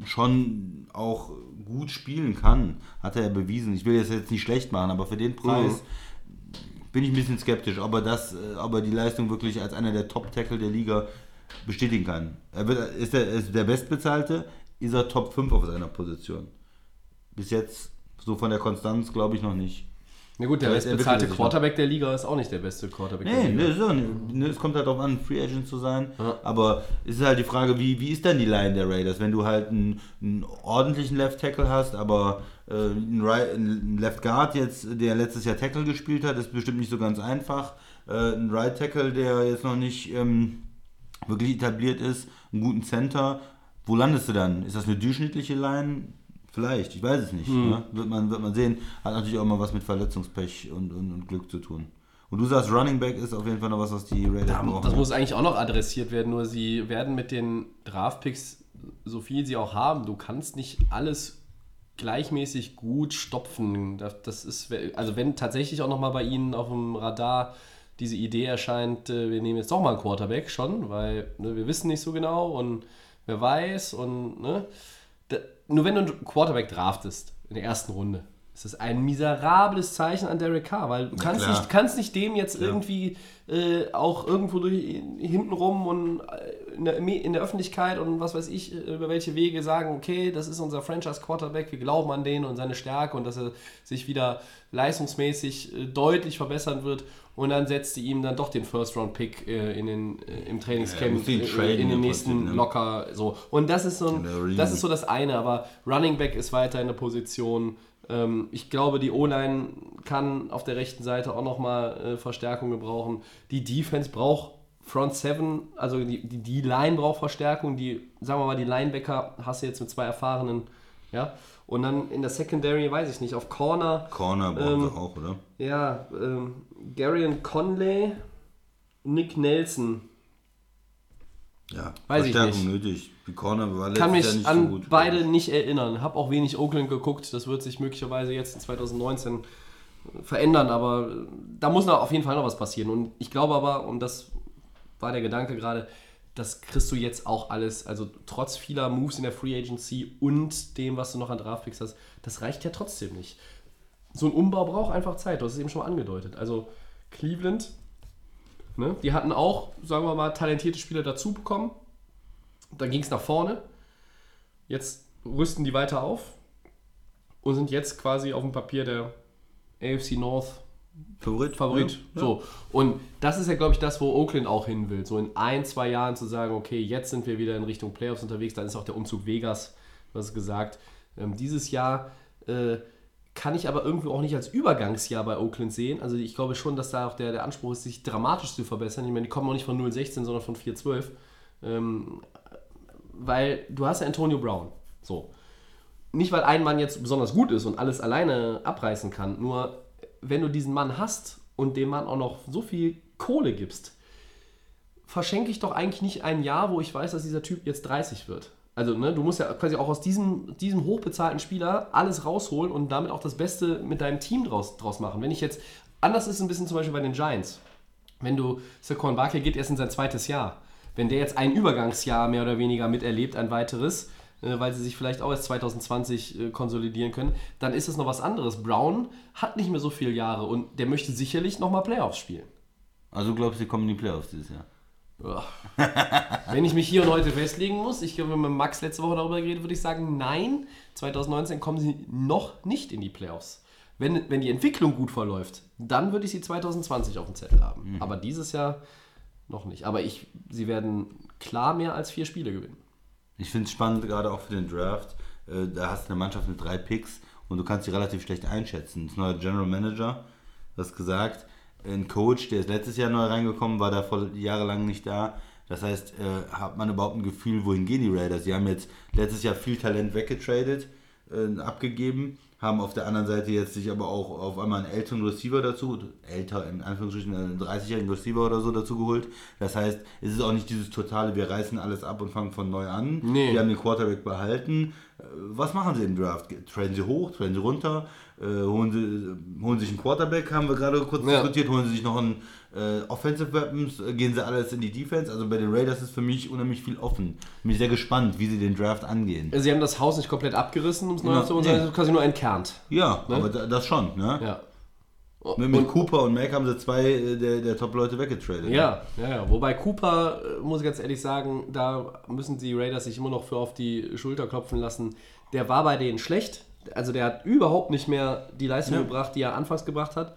schon auch gut spielen kann. Hat er ja bewiesen. Ich will das jetzt nicht schlecht machen, aber für den Preis bin ich ein bisschen skeptisch, ob er das, äh, ob er die Leistung wirklich als einer der Top-Tackle der Liga bestätigen kann. Er wird, ist, er, ist der Bestbezahlte, ist er Top 5 auf seiner Position. Bis jetzt, so von der Konstanz, glaube ich noch nicht. Na gut, der bestbezahlte er Quarterback der Liga ist auch nicht der beste Quarterback Nee, der nee, Liga. so, nee, es kommt halt darauf an, Free Agent zu sein. Ja. Aber es ist halt die Frage, wie, wie ist denn die Line der Raiders? Wenn du halt einen, einen ordentlichen Left Tackle hast, aber äh, einen, right, einen Left Guard jetzt, der letztes Jahr Tackle gespielt hat, ist bestimmt nicht so ganz einfach. äh, einen Right Tackle, der jetzt noch nicht ähm, wirklich etabliert ist, einen guten Center. Wo landest du dann? Ist das eine durchschnittliche Line? Vielleicht, ich weiß es nicht. Hm. Ne? Wird, man, wird man sehen. Hat natürlich auch mal was mit Verletzungspech und, und, und Glück zu tun. Und du sagst, Running Back ist auf jeden Fall noch was, was die Raiders brauchen. Das muss eigentlich auch noch adressiert werden, nur sie werden mit den Draftpicks, so viel sie auch haben, du kannst nicht alles gleichmäßig gut stopfen. Das, das ist, also wenn tatsächlich auch nochmal bei ihnen auf dem Radar diese Idee erscheint, äh, wir nehmen jetzt doch mal einen Quarterback schon, weil ne, wir wissen nicht so genau und wer weiß und ne, da, nur wenn du einen Quarterback draftest in der ersten Runde, ist das ein miserables Zeichen an Derek Carr, weil du kannst klar. nicht, kannst nicht dem jetzt irgendwie äh, auch irgendwo durch, hintenrum und äh, in der, in der Öffentlichkeit und was weiß ich, äh, über welche Wege sagen, okay, das ist unser Franchise-Quarterback, wir glauben an den und seine Stärke und dass er sich wieder leistungsmäßig äh, deutlich verbessern wird und dann setzt sie ihm dann doch den First-Round-Pick äh, in den, im Ja, Trainingscamp äh, traden in den nächsten ne? locker so. Und das ist so ein, das ist so das eine, aber Running Back ist weiter in der Position. Ähm, ich glaube, die O-Line kann auf der rechten Seite auch nochmal äh, Verstärkung gebrauchen. Die Defense braucht Front Seven, also die, die, die Line braucht Verstärkung. Die, sagen wir mal, die Linebacker hast du jetzt mit zwei erfahrenen, ja. Und dann in der Secondary, weiß ich nicht, auf Corner, Corner brauchen Ähm, sie auch, oder? ja, ähm, Garion Conley, Nick Nelson. Ja, Weiß ich Verstärkung nötig. Die Corner war kann mich nicht an so gut. beide nicht erinnern. Habe auch wenig Oakland geguckt. Das wird sich möglicherweise jetzt in 2019 verändern, aber da muss noch auf jeden Fall noch was passieren. Und ich glaube aber, und das war der Gedanke gerade, das kriegst du jetzt auch alles, also trotz vieler Moves in der Free Agency und dem, was du noch an Draftpicks hast, das reicht ja trotzdem nicht. So ein Umbau braucht einfach Zeit, du hast es eben schon mal angedeutet. Also Cleveland, ne, die hatten auch, sagen wir mal, talentierte Spieler dazu bekommen. Dann ging es nach vorne. Jetzt rüsten die weiter auf und sind jetzt quasi auf dem Papier der AFC North Favorit? Favorit. Ja. So. Und das ist ja, glaube ich, das, wo Oakland auch hin will. So in ein, zwei Jahren zu sagen, okay, jetzt sind wir wieder in Richtung Playoffs unterwegs, dann ist auch der Umzug Vegas, es gesagt. Ähm, dieses Jahr äh, kann ich aber irgendwie auch nicht als Übergangsjahr bei Oakland sehen. Also ich glaube schon, dass da auch der, der Anspruch ist, sich dramatisch zu verbessern. Ich meine, die kommen auch nicht von 0,16, sondern von 4,12. Ähm, weil du hast ja Antonio Brown. So. Nicht, weil ein Mann jetzt besonders gut ist und alles alleine abreißen kann, nur wenn du diesen Mann hast und dem Mann auch noch so viel Kohle gibst, verschenke ich doch eigentlich nicht ein Jahr, wo ich weiß, dass dieser Typ jetzt 30 wird. Also, ne, du musst ja quasi auch aus diesem, diesem hochbezahlten Spieler alles rausholen und damit auch das Beste mit deinem Team draus, draus machen. Wenn ich jetzt, anders ist es ein bisschen zum Beispiel bei den Giants. Wenn du, Saquon Barkley geht erst in sein zweites Jahr. Wenn der jetzt ein Übergangsjahr mehr oder weniger miterlebt, ein weiteres, weil sie sich vielleicht auch erst 2020 äh, konsolidieren können, dann ist es noch was anderes. Brown hat nicht mehr so viele Jahre und der möchte sicherlich nochmal Playoffs spielen. Also glaubst du, die kommen in die Playoffs dieses Jahr? *laughs* Wenn ich mich hier und heute festlegen muss, ich habe mit Max letzte Woche darüber geredet, würde ich sagen, nein, 2019 kommen sie noch nicht in die Playoffs. Wenn, wenn die Entwicklung gut verläuft, dann würde ich sie 2020 auf dem Zettel haben. Aber dieses Jahr noch nicht. Aber ich, sie werden klar mehr als vier Spiele gewinnen. Ich finde es spannend, gerade auch für den Draft. Äh, da hast du eine Mannschaft mit drei Picks und du kannst sie relativ schlecht einschätzen. Das neue General Manager, hast gesagt, ein Coach, der ist letztes Jahr neu reingekommen, war da vor jahrelang nicht da. Das heißt, äh, hat man überhaupt ein Gefühl, wohin gehen die Raiders? Sie haben jetzt letztes Jahr viel Talent weggetradet, äh, abgegeben, haben auf der anderen Seite jetzt sich aber auch auf einmal einen älteren Receiver dazu, älter in Anführungsstrichen, einen 30-jährigen Receiver oder so dazu geholt. Das heißt, es ist auch nicht dieses totale, wir reißen alles ab und fangen von neu an. Nee. Die haben den Quarterback behalten. Äh, Was machen sie im Draft? Traden sie hoch, traden sie runter, äh, holen, sie, holen sich einen Quarterback, haben wir gerade kurz Ja. diskutiert, holen sie sich noch einen äh, Offensive Weapons, äh, gehen sie alles in die Defense. Also bei den Raiders ist für mich unheimlich viel offen. Bin ich sehr gespannt, wie sie den Draft angehen. Sie haben das Haus nicht komplett abgerissen, um es neu Ja, aufzubauen, sondern nee. es ist quasi nur entkernt. Ja, Ne? aber da, das schon, ne? Ja. Mit, mit Und- Cooper und Mac haben sie zwei äh, der, der Top-Leute weggetradet. Ja, ja, ja. Wobei Cooper, äh, muss ich ganz ehrlich sagen, da müssen die Raiders sich immer noch für auf die Schulter klopfen lassen. Der war bei denen schlecht. Also der hat überhaupt nicht mehr die Leistung Ja. gebracht, die er anfangs gebracht hat.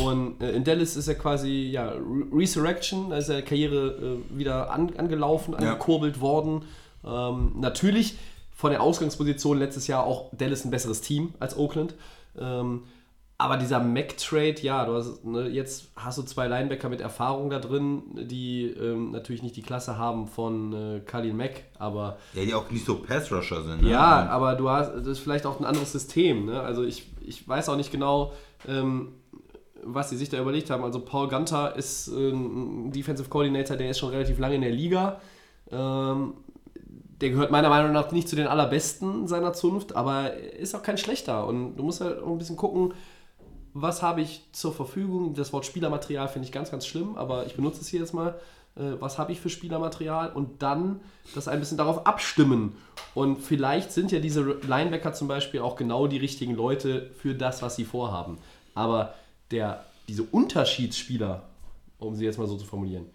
Und äh, in Dallas ist er quasi, ja, Re Resurrection, da ist er Karriere äh, wieder an, angelaufen, Ja. angekurbelt worden. Ähm, natürlich von der Ausgangsposition letztes Jahr auch Dallas ein besseres Team als Oakland. Ähm, Aber dieser Mac-Trade, ja, du hast, ne, jetzt hast du zwei Linebacker mit Erfahrung da drin, die ähm, natürlich nicht die Klasse haben von äh, Kalin Mack, aber Ja, die auch nicht so Pass-Rusher sind. Ne? ja, aber du hast, das ist vielleicht auch ein anderes System. Ne? Also ich, ich weiß auch nicht genau, ähm, was sie sich da überlegt haben. Also Paul Gunter ist äh, ein Defensive Coordinator, der ist schon relativ lange in der Liga. Ähm, der gehört meiner Meinung nach nicht zu den allerbesten seiner Zunft, aber ist auch kein schlechter. Und du musst halt auch ein bisschen gucken, was habe ich zur Verfügung. Das Wort Spielermaterial finde ich ganz, ganz schlimm, aber ich benutze es hier jetzt mal. Äh, was habe ich für Spielermaterial? Und dann das ein bisschen darauf abstimmen. Und vielleicht sind ja diese Linebacker zum Beispiel auch genau die richtigen Leute für das, was sie vorhaben. Aber der, diese Unterschiedsspieler, um sie jetzt mal so zu formulieren,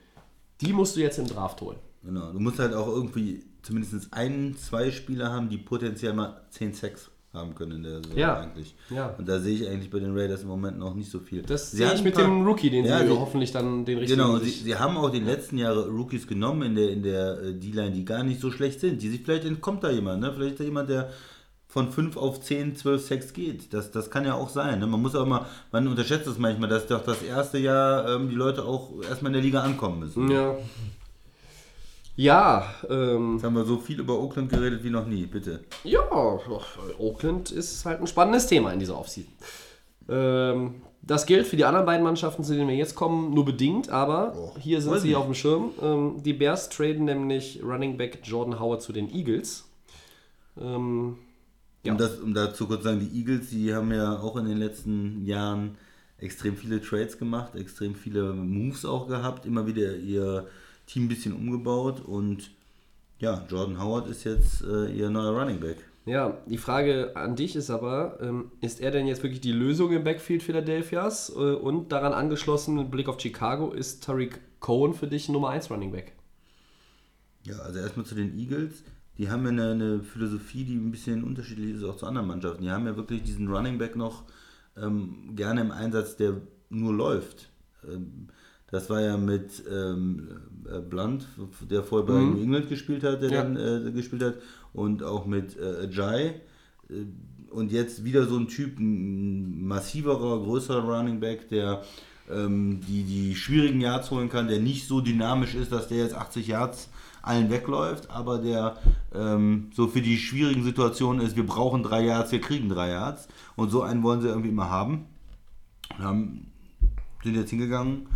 die musst du jetzt im Draft holen. Genau. Du musst halt auch irgendwie zumindest einen, zwei Spieler haben, die potenziell mal 10 Sacks haben können in der Saison Ja. eigentlich. Ja. Und da sehe ich eigentlich bei den Raiders im Moment noch nicht so viel. Das Sie sehe ich mit ein paar- dem Rookie, den Ja, sie sie- hoffentlich dann den richtigen. Genau, sie, sie haben auch die letzten Jahre Rookies genommen in der, in der äh, D-Line, die gar nicht so schlecht sind. Die sich, vielleicht entkommt da jemand, ne? Vielleicht ist da jemand, der von 5 auf 10, 12 Sex geht. Das, das kann ja auch sein. Ne? Man muss auch immer, man unterschätzt es manchmal, dass doch das erste Jahr ähm, die Leute auch erstmal in der Liga ankommen müssen. ja. Ja, ähm, Jetzt haben wir so viel über Oakland geredet wie noch nie, bitte. Ja, Oakland ist halt ein spannendes Thema in dieser Offseason. Ähm, das gilt für die anderen beiden Mannschaften, zu denen wir jetzt kommen, nur bedingt, aber hier sind sie nicht. auf dem Schirm. Ähm, die Bears traden nämlich Running Back Jordan Howard zu den Eagles. Ähm, Ja. Um, das, um dazu kurz zu sagen, die Eagles, die haben ja auch in den letzten Jahren extrem viele Trades gemacht, extrem viele Moves auch gehabt, immer wieder ihr Team ein bisschen umgebaut und ja, Jordan Howard ist jetzt äh, ihr neuer Running Back. ja, die Frage an dich ist aber, ähm, ist er denn jetzt wirklich die Lösung im Backfield Philadelphias? Äh, und daran angeschlossen, mit Blick auf Chicago, ist Tariq Cohen für dich Nummer 1 Running Back? Ja, also erstmal zu den Eagles. Die haben ja eine, eine Philosophie, die ein bisschen unterschiedlich ist auch zu anderen Mannschaften. Die haben ja wirklich diesen Running Back noch ähm, gerne im Einsatz, der nur läuft. Ähm, das war ja mit ähm, äh, Blunt, der vorher bei New England gespielt hat, der Ja. dann äh, gespielt hat, und auch mit äh, Jai. Äh, Und jetzt wieder so ein Typ, ein massiverer, größerer Running Back, der ähm, die, die schwierigen Yards holen kann, der nicht so dynamisch ist, dass der jetzt 80 Yards allen wegläuft, aber der ähm, so für die schwierigen Situationen ist, wir brauchen drei Yards, wir kriegen drei Yards. Und so einen wollen sie irgendwie immer haben. Und haben, sind jetzt hingegangen,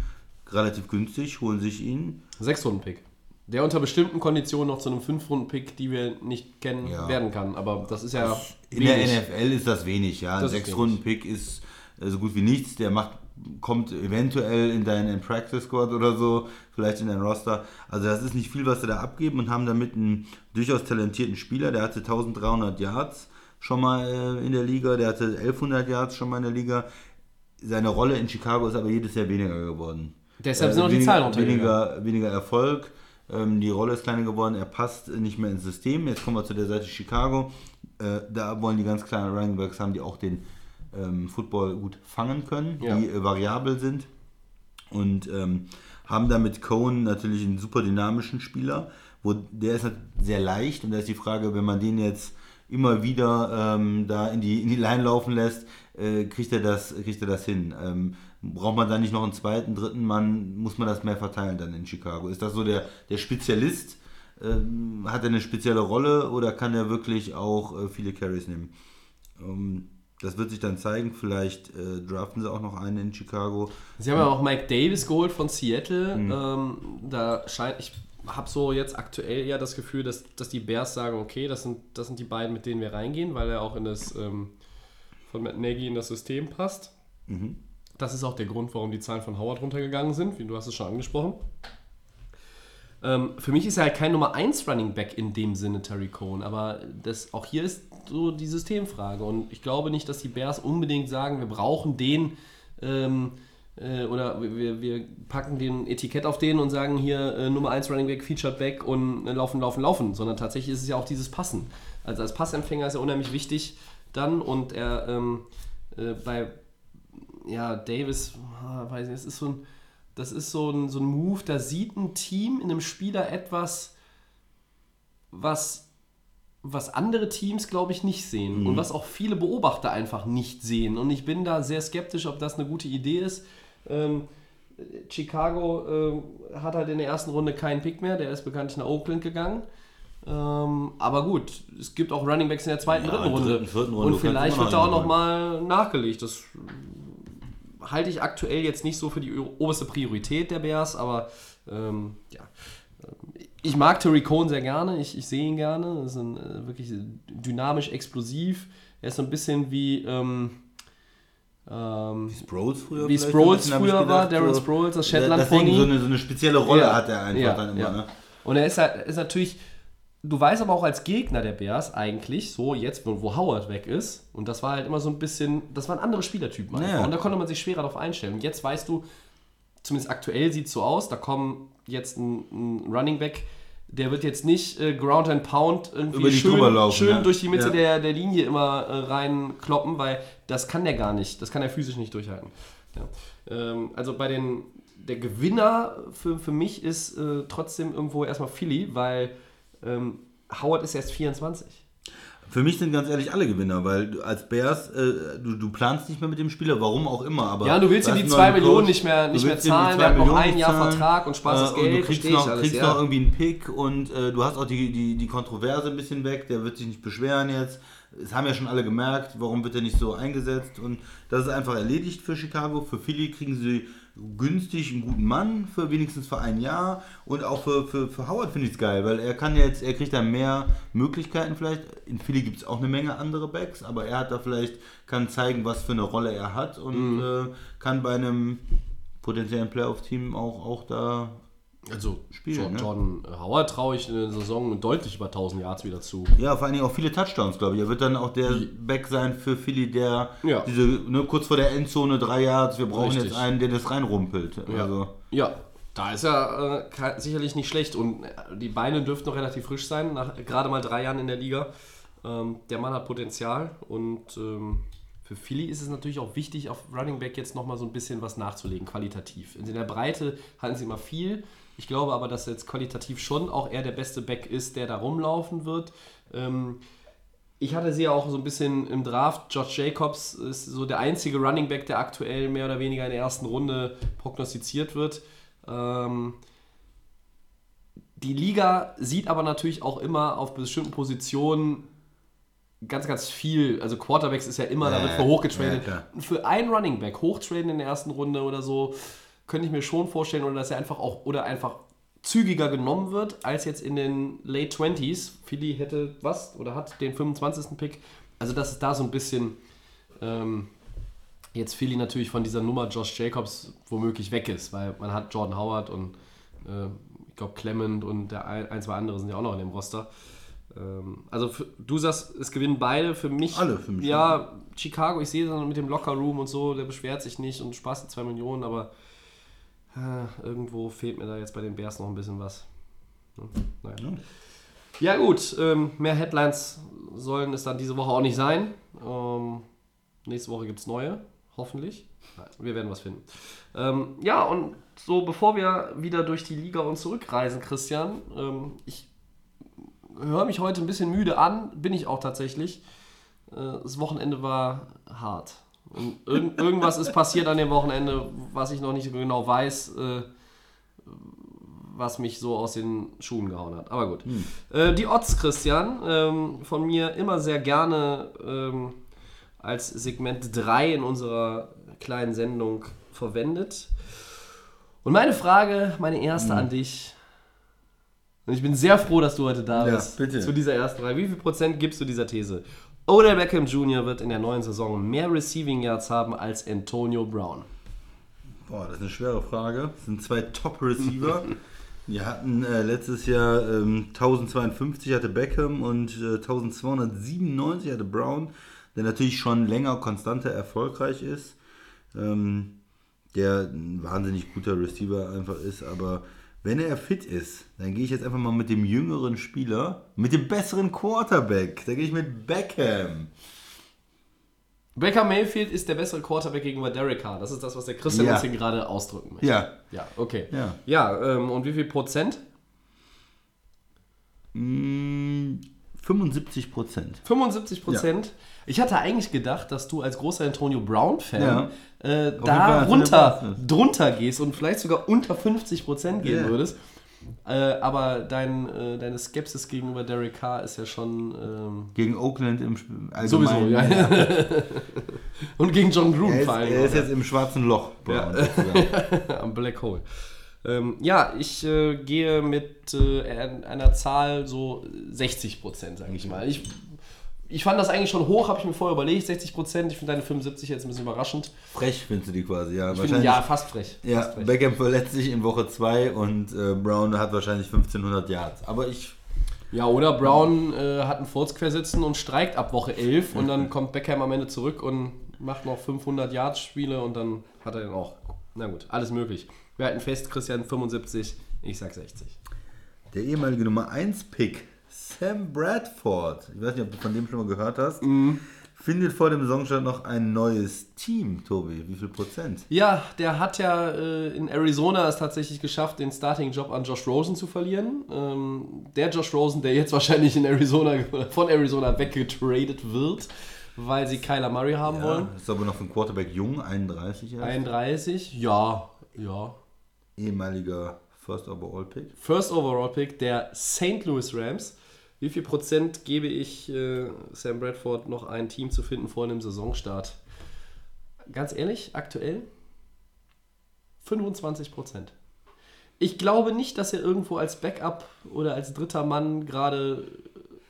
relativ günstig, holen sich ihn. Sechs-Runden-Pick. Der unter bestimmten Konditionen noch zu einem Fünf-Runden-Pick, die wir nicht kennen, Ja. werden kann. Aber das ist ja. In der. NFL ist das wenig, ja. Ein Das ist Sechs-Runden-Pick ist äh, so gut wie nichts. Der macht, kommt eventuell in deinen Practice Squad oder so, vielleicht in dein Roster. Also das ist nicht viel, was sie da abgeben und haben damit einen durchaus talentierten Spieler. Der hatte 1300 Yards schon mal äh, in der Liga, der hatte 1100 Yards schon mal in der Liga. Seine Rolle in Chicago ist aber jedes Jahr weniger geworden. Deshalb sind auch die Zahlen weniger, weniger Erfolg. Ähm, die Rolle ist kleiner geworden. Er passt nicht mehr ins System. Jetzt kommen wir zu der Seite Chicago. Äh, da wollen die ganz kleinen Running Backs haben, die auch den ähm, Football gut fangen können, Ja. die äh, variabel sind. Und ähm, haben da mit Cohen natürlich einen super dynamischen Spieler. Wo, der ist halt sehr leicht und da ist die Frage, wenn man den jetzt immer wieder ähm, da in die, in die Line laufen lässt, äh, kriegt, er das, kriegt er das hin. Ähm, braucht man da nicht noch einen zweiten, dritten Mann, muss man das mehr verteilen dann in Chicago? Ist das so der, der Spezialist? Ähm, hat er eine spezielle Rolle oder kann er wirklich auch äh, viele Carries nehmen? Das wird sich dann zeigen. Vielleicht äh, draften sie auch noch einen in Chicago. Sie haben ja auch Mike Davis geholt von Seattle. Mhm. Ähm, da scheint, ich habe so jetzt aktuell eher das Gefühl, dass, dass die Bears sagen, okay, das sind, das sind die beiden, mit denen wir reingehen, weil er auch in das ähm, von Matt Nagy in das System passt. Mhm. Das ist auch der Grund, warum die Zahlen von Howard runtergegangen sind, wie du hast es schon angesprochen. Ähm, für mich ist er halt kein Nummer 1 Running Back in dem Sinne, Terry Cohen, aber das, auch hier ist so die Systemfrage und ich glaube nicht, dass die Bears unbedingt sagen, wir brauchen den ähm, äh, oder wir, wir packen den Etikett auf den und sagen hier äh, Nummer 1 Running Back, Featured Back und äh, laufen, laufen, laufen, sondern tatsächlich ist es ja auch dieses Passen. Also als Passempfänger ist er unheimlich wichtig dann und er ähm, äh, bei ja, Davis, ah, weiß nicht, das ist so ein, das ist so ein, so ein Move, da sieht ein Team in einem Spieler etwas, was was andere Teams, glaube ich, nicht sehen und was auch viele Beobachter einfach nicht sehen. Und ich bin da sehr skeptisch, ob das eine gute Idee ist. Ähm, Chicago äh, hat halt in der ersten Runde keinen Pick mehr, der ist bekanntlich nach Oakland gegangen. Ähm, aber gut, es gibt auch Running Backs in der zweiten, Ja, dritten Runde. dritten, vierten Runde, Und vielleicht wird da auch einen noch mal nachgelegt. Das halte ich aktuell jetzt nicht so für die oberste Priorität der Bears, aber ähm, ja. Ich mag Terry Cohn sehr gerne, ich, ich sehe ihn gerne. Das ist ein, äh, wirklich dynamisch, explosiv. Er ist so ein bisschen wie, ähm, ähm, Sproles früher Wie Sproles bisschen, früher war, gedacht, Darren so, Sproles, das der- Shetland Pony. so eine, so eine spezielle Rolle Ja, hat er einfach ja, dann immer. ja. Ne? Und er ist, halt, ist natürlich, du weißt aber auch als Gegner der Bears eigentlich, so jetzt, wo Howard weg ist, und das war halt immer so ein bisschen, das waren andere Spielertypen einfach. Ja. Und da konnte man sich schwerer darauf einstellen. Und jetzt weißt du, zumindest aktuell sieht es so aus, da kommen jetzt ein, ein Running Back, der wird jetzt nicht äh, Ground and Pound irgendwie schön, laufen, schön ja. durch die Mitte Ja. der, der Linie immer äh, reinkloppen, weil das kann der gar nicht. Das kann er physisch nicht durchhalten. Ja. Ähm, also bei den, der Gewinner für, für mich ist äh, trotzdem irgendwo erstmal Philly, weil ähm, Howard ist erst 24. Für mich sind ganz ehrlich alle Gewinner, weil du als Bears, äh, du, du planst nicht mehr mit dem Spieler, warum auch immer. Aber Ja, du willst ihm die einen 2 neuen Millionen Coach, nicht mehr, nicht mehr zahlen, der hat noch ein Jahr zahlen, Vertrag und Spaß äh, ist Geld, Und du kriegst, noch, alles, kriegst ja. noch irgendwie einen Pick und äh, du hast auch die, die, die Kontroverse ein bisschen weg, der wird sich nicht beschweren jetzt. Es haben ja schon alle gemerkt, warum wird er nicht so eingesetzt und das ist einfach erledigt für Chicago. Für Philly kriegen sie günstig einen guten Mann für wenigstens für ein Jahr und auch für, für, für Howard finde ich es geil, weil er kann jetzt, er kriegt da mehr Möglichkeiten vielleicht. In Philly gibt es auch eine Menge andere Backs, aber er hat da vielleicht, kann zeigen, was für eine Rolle er hat und Mhm. äh, kann bei einem potenziellen Playoff-Team auch, auch da Also Spielen, Jo- ne? Jordan Howard traue ich in der Saison deutlich über 1000 Yards wieder zu. Ja, vor allen Dingen auch viele Touchdowns, glaube ich. Er wird dann auch der Back sein für Philly, der Ja. diese, ne, kurz vor der Endzone, drei Yards, wir brauchen Richtig. jetzt einen, der das reinrumpelt. Ja. Also, Ja, da ist er äh, sicherlich nicht schlecht und äh, die Beine dürften noch relativ frisch sein, nach gerade mal drei Jahren in der Liga. Ähm, der Mann hat Potenzial und ähm, für Philly ist es natürlich auch wichtig, auf Running Back jetzt nochmal so ein bisschen was nachzulegen, qualitativ. In der Breite halten sie immer viel. Ich glaube aber, dass jetzt qualitativ schon auch er der beste Back ist, der da rumlaufen wird. Ähm, ich hatte sie ja auch so ein bisschen im Draft. Josh Jacobs ist so der einzige Running Back, der aktuell mehr oder weniger in der ersten Runde prognostiziert wird. Ähm, die Liga sieht aber natürlich auch immer auf bestimmten Positionen ganz, ganz viel. Also Quarterbacks ist ja immer, da Ja, wird für hochgetradet. ja, für einen Running Back hochtraden in der ersten Runde oder so, könnte ich mir schon vorstellen, oder dass er einfach auch oder einfach zügiger genommen wird als jetzt in den Late 20s. Philly hätte was oder hat den 25. Pick. Also, dass es da so ein bisschen ähm, jetzt Philly natürlich von dieser Nummer Josh Jacobs womöglich weg ist, weil man hat Jordan Howard und äh, ich glaube Clement und der ein, ein, zwei andere sind ja auch noch in dem Roster. Ähm, also du sagst, es gewinnen beide. Für mich, Alle für mich, Ja, Chicago, ich sehe dann mit dem Locker Room und so, der beschwert sich nicht und Spaß die 2 Millionen, aber äh, irgendwo fehlt mir da jetzt bei den Bears noch ein bisschen was. Hm, naja. Ja gut, ähm, mehr Headlines sollen es dann diese Woche auch nicht sein. Ähm, nächste Woche gibt es neue, hoffentlich. Wir werden was finden. Ähm, ja, und so bevor wir wieder durch die Liga und zurückreisen, Christian, ähm, ich höre mich heute ein bisschen müde an, bin ich auch tatsächlich. Äh, das Wochenende war hart. Und irgend, *laughs* irgendwas ist passiert an dem Wochenende, was ich noch nicht genau weiß, äh, was mich so aus den Schuhen gehauen hat. Aber gut. Äh, die Odds, Christian, ähm, von mir immer sehr gerne ähm, als Segment 3 in unserer kleinen Sendung verwendet. Und meine Frage, meine erste an dich. Und ich bin sehr froh, dass du heute da Ja, bist. bitte. Zu dieser ersten Frage. Wie viel Prozent gibst du dieser These? Odell Beckham Jr. wird in der neuen Saison mehr Receiving Yards haben als Antonio Brown. boah, das ist eine schwere Frage. Das sind zwei Top-Receiver. *laughs* Die hatten äh, letztes Jahr ähm, 1052 hatte Beckham und äh, 1297 hatte Brown, der natürlich schon länger konstanter erfolgreich ist. Ähm, der ein wahnsinnig guter Receiver einfach ist, aber wenn er fit ist, dann gehe ich jetzt einfach mal mit dem jüngeren Spieler, mit dem besseren Quarterback. Da gehe ich mit Beckham. Baker Mayfield ist der bessere Quarterback gegenüber Derek Carr. Das ist das, was der Christian Ja. uns hier gerade ausdrücken möchte. Ja. Ja, okay. Ja. Ja, ähm, und wie viel Prozent? Mm, 75 Prozent. 75 Prozent. Ich hatte eigentlich gedacht, dass du als großer Antonio Brown-Fan Ja. Äh, da runter, drunter gehst und vielleicht sogar unter 50 Prozent gehen Ja. würdest. Äh, aber dein, äh, deine Skepsis gegenüber Derek Carr ist ja schon ähm, Gegen Oakland im Spiel. sowieso. Ja. *laughs* und gegen John Gruden Er ist, vor allem. er ist jetzt im schwarzen Loch. *laughs* Sozusagen. am Black Hole. Ähm, ja, ich äh, gehe mit äh, einer Zahl so 60 Prozent, sage ich mal. Ich, ich fand das eigentlich schon hoch, habe ich mir vorher überlegt, 60 Prozent. Ich finde deine 75 jetzt ein bisschen überraschend. Frech findest du die quasi, ja. Ich finde, ja, fast frech. Ja, fast frech. Beckham verletzt sich in Woche 2 und äh, Brown hat wahrscheinlich 1500 Yards. Aber ich, ja oder Brown äh, hat einen Furz sitzen und streikt ab Woche 11 und dann kommt Beckham am Ende zurück und macht noch 500 Yards Spiele und dann hat er dann auch. Na gut, alles möglich. Wir halten fest, Christian 75, ich sag 60. der ehemalige Nummer 1 Pick, Sam Bradford, ich weiß nicht, ob du von dem schon mal gehört hast, Mhm. findet vor dem Saisonstart noch ein neues Team, Tobi. Wie viel Prozent? Ja, der hat ja äh, in Arizona es tatsächlich geschafft, den Starting-Job an Josh Rosen zu verlieren. Ähm, der Josh Rosen, der jetzt *laughs* wahrscheinlich in Arizona von Arizona weggetradet wird, weil sie Kyler Murray haben wollen. ist aber noch einen Quarterback jung, 31 Jahre. 31, ja, ja. ehemaliger First Overall Pick. First Overall Pick der St. Louis Rams. Wie viel Prozent gebe ich äh, Sam Bradford noch ein Team zu finden vor dem Saisonstart? Ganz ehrlich, aktuell 25 Prozent. Ich glaube nicht, dass er irgendwo als Backup oder als dritter Mann gerade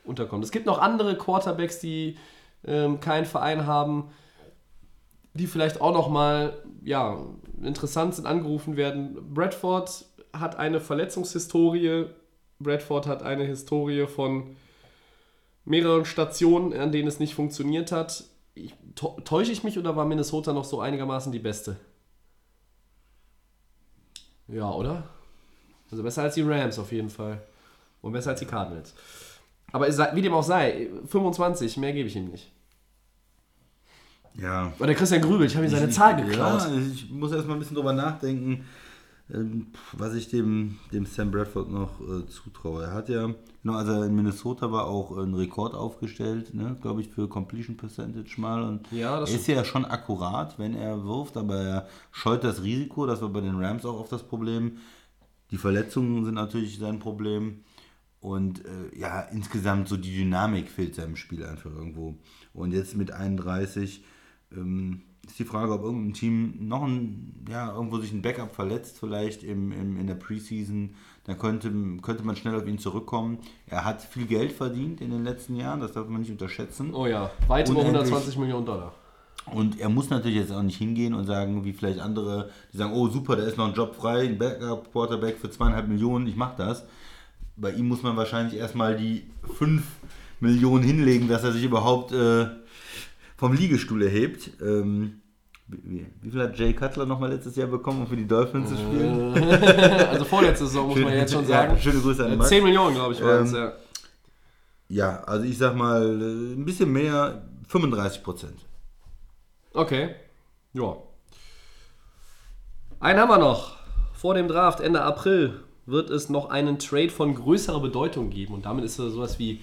unterkommt. Es gibt noch andere Quarterbacks, die ähm, keinen Verein haben, die vielleicht auch noch mal ja, interessant sind, angerufen werden. Bradford hat eine Verletzungshistorie. Bradford hat eine Historie von mehreren Stationen, an denen es nicht funktioniert hat. Ich, tä- täusche ich mich oder war Minnesota noch so einigermaßen die beste? Ja, oder? Also besser als die Rams auf jeden Fall. Und besser als die Cardinals. Aber wie dem auch sei, 25, mehr gebe ich ihm nicht. Ja. Oder Christian Grübel, ich habe ihm seine Zahl geklaut. Ja, ich muss erstmal ein bisschen drüber nachdenken, was ich dem, dem Sam Bradford noch äh, zutraue. Er hat ja, genau, als er in Minnesota war, auch einen Rekord aufgestellt, ne, glaube ich, für Completion Percentage mal. Und Ja, das er ist ja schon akkurat, wenn er wirft, aber er scheut das Risiko. Das war bei den Rams auch oft das Problem. Die Verletzungen sind natürlich sein Problem. Und äh, ja, insgesamt so die Dynamik fehlt seinem Spiel einfach irgendwo. Und jetzt mit 31 ähm, ist die Frage, ob irgendein Team noch ein, ja, irgendwo sich ein Backup verletzt, vielleicht im, im, in der Preseason. Dann könnte, könnte man schnell auf ihn zurückkommen. Er hat viel Geld verdient in den letzten Jahren, das darf man nicht unterschätzen. Oh ja, weit über Unendlich. 120 Millionen Dollar. Und er muss natürlich jetzt auch nicht hingehen und sagen, wie vielleicht andere, die sagen, oh super, da ist noch ein Job frei, ein Backup-Quarterback für zweieinhalb Millionen, ich mach das. Bei ihm muss man wahrscheinlich erstmal die 5 Millionen hinlegen, dass er sich überhaupt äh, vom Liegestuhl erhebt. Ähm, wie, wie viel hat Jay Cutler nochmal letztes Jahr bekommen, um für die Dolphins zu spielen? Also vorletzte Saison muss man jetzt schon sagen. Ja, schöne Grüße an Äh, Max. 10 Millionen, glaube ich, waren es, Ähm, ja. Ja, also ich sag mal, äh, ein bisschen mehr, 35 Prozent. Okay. Ja. Einen haben wir noch. Vor dem Draft, Ende April, wird es noch einen Trade von größerer Bedeutung geben. Und damit ist so sowas wie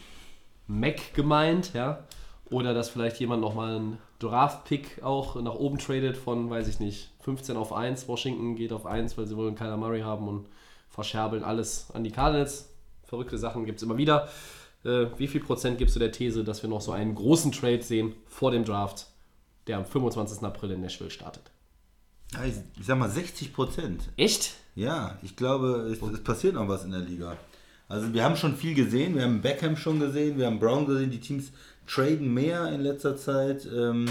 Mac gemeint, ja. Oder dass vielleicht jemand nochmal einen Draft-Pick auch nach oben tradet von, weiß ich nicht, 15 auf 1. Washington geht auf 1, weil sie wollen Kyler Murray haben und verscherbeln alles an die Cardinals. Verrückte Sachen gibt es immer wieder. Äh, wie viel Prozent gibst du der These, dass wir noch so einen großen Trade sehen vor dem Draft, der am 25. April in Nashville startet? Ja, ich, ich sag mal 60 Prozent. Echt? Ja, ich glaube, es, es passiert noch was in der Liga. Also wir haben schon viel gesehen, wir haben Beckham schon gesehen, wir haben Brown gesehen, die Teams traden mehr in letzter Zeit, ähm,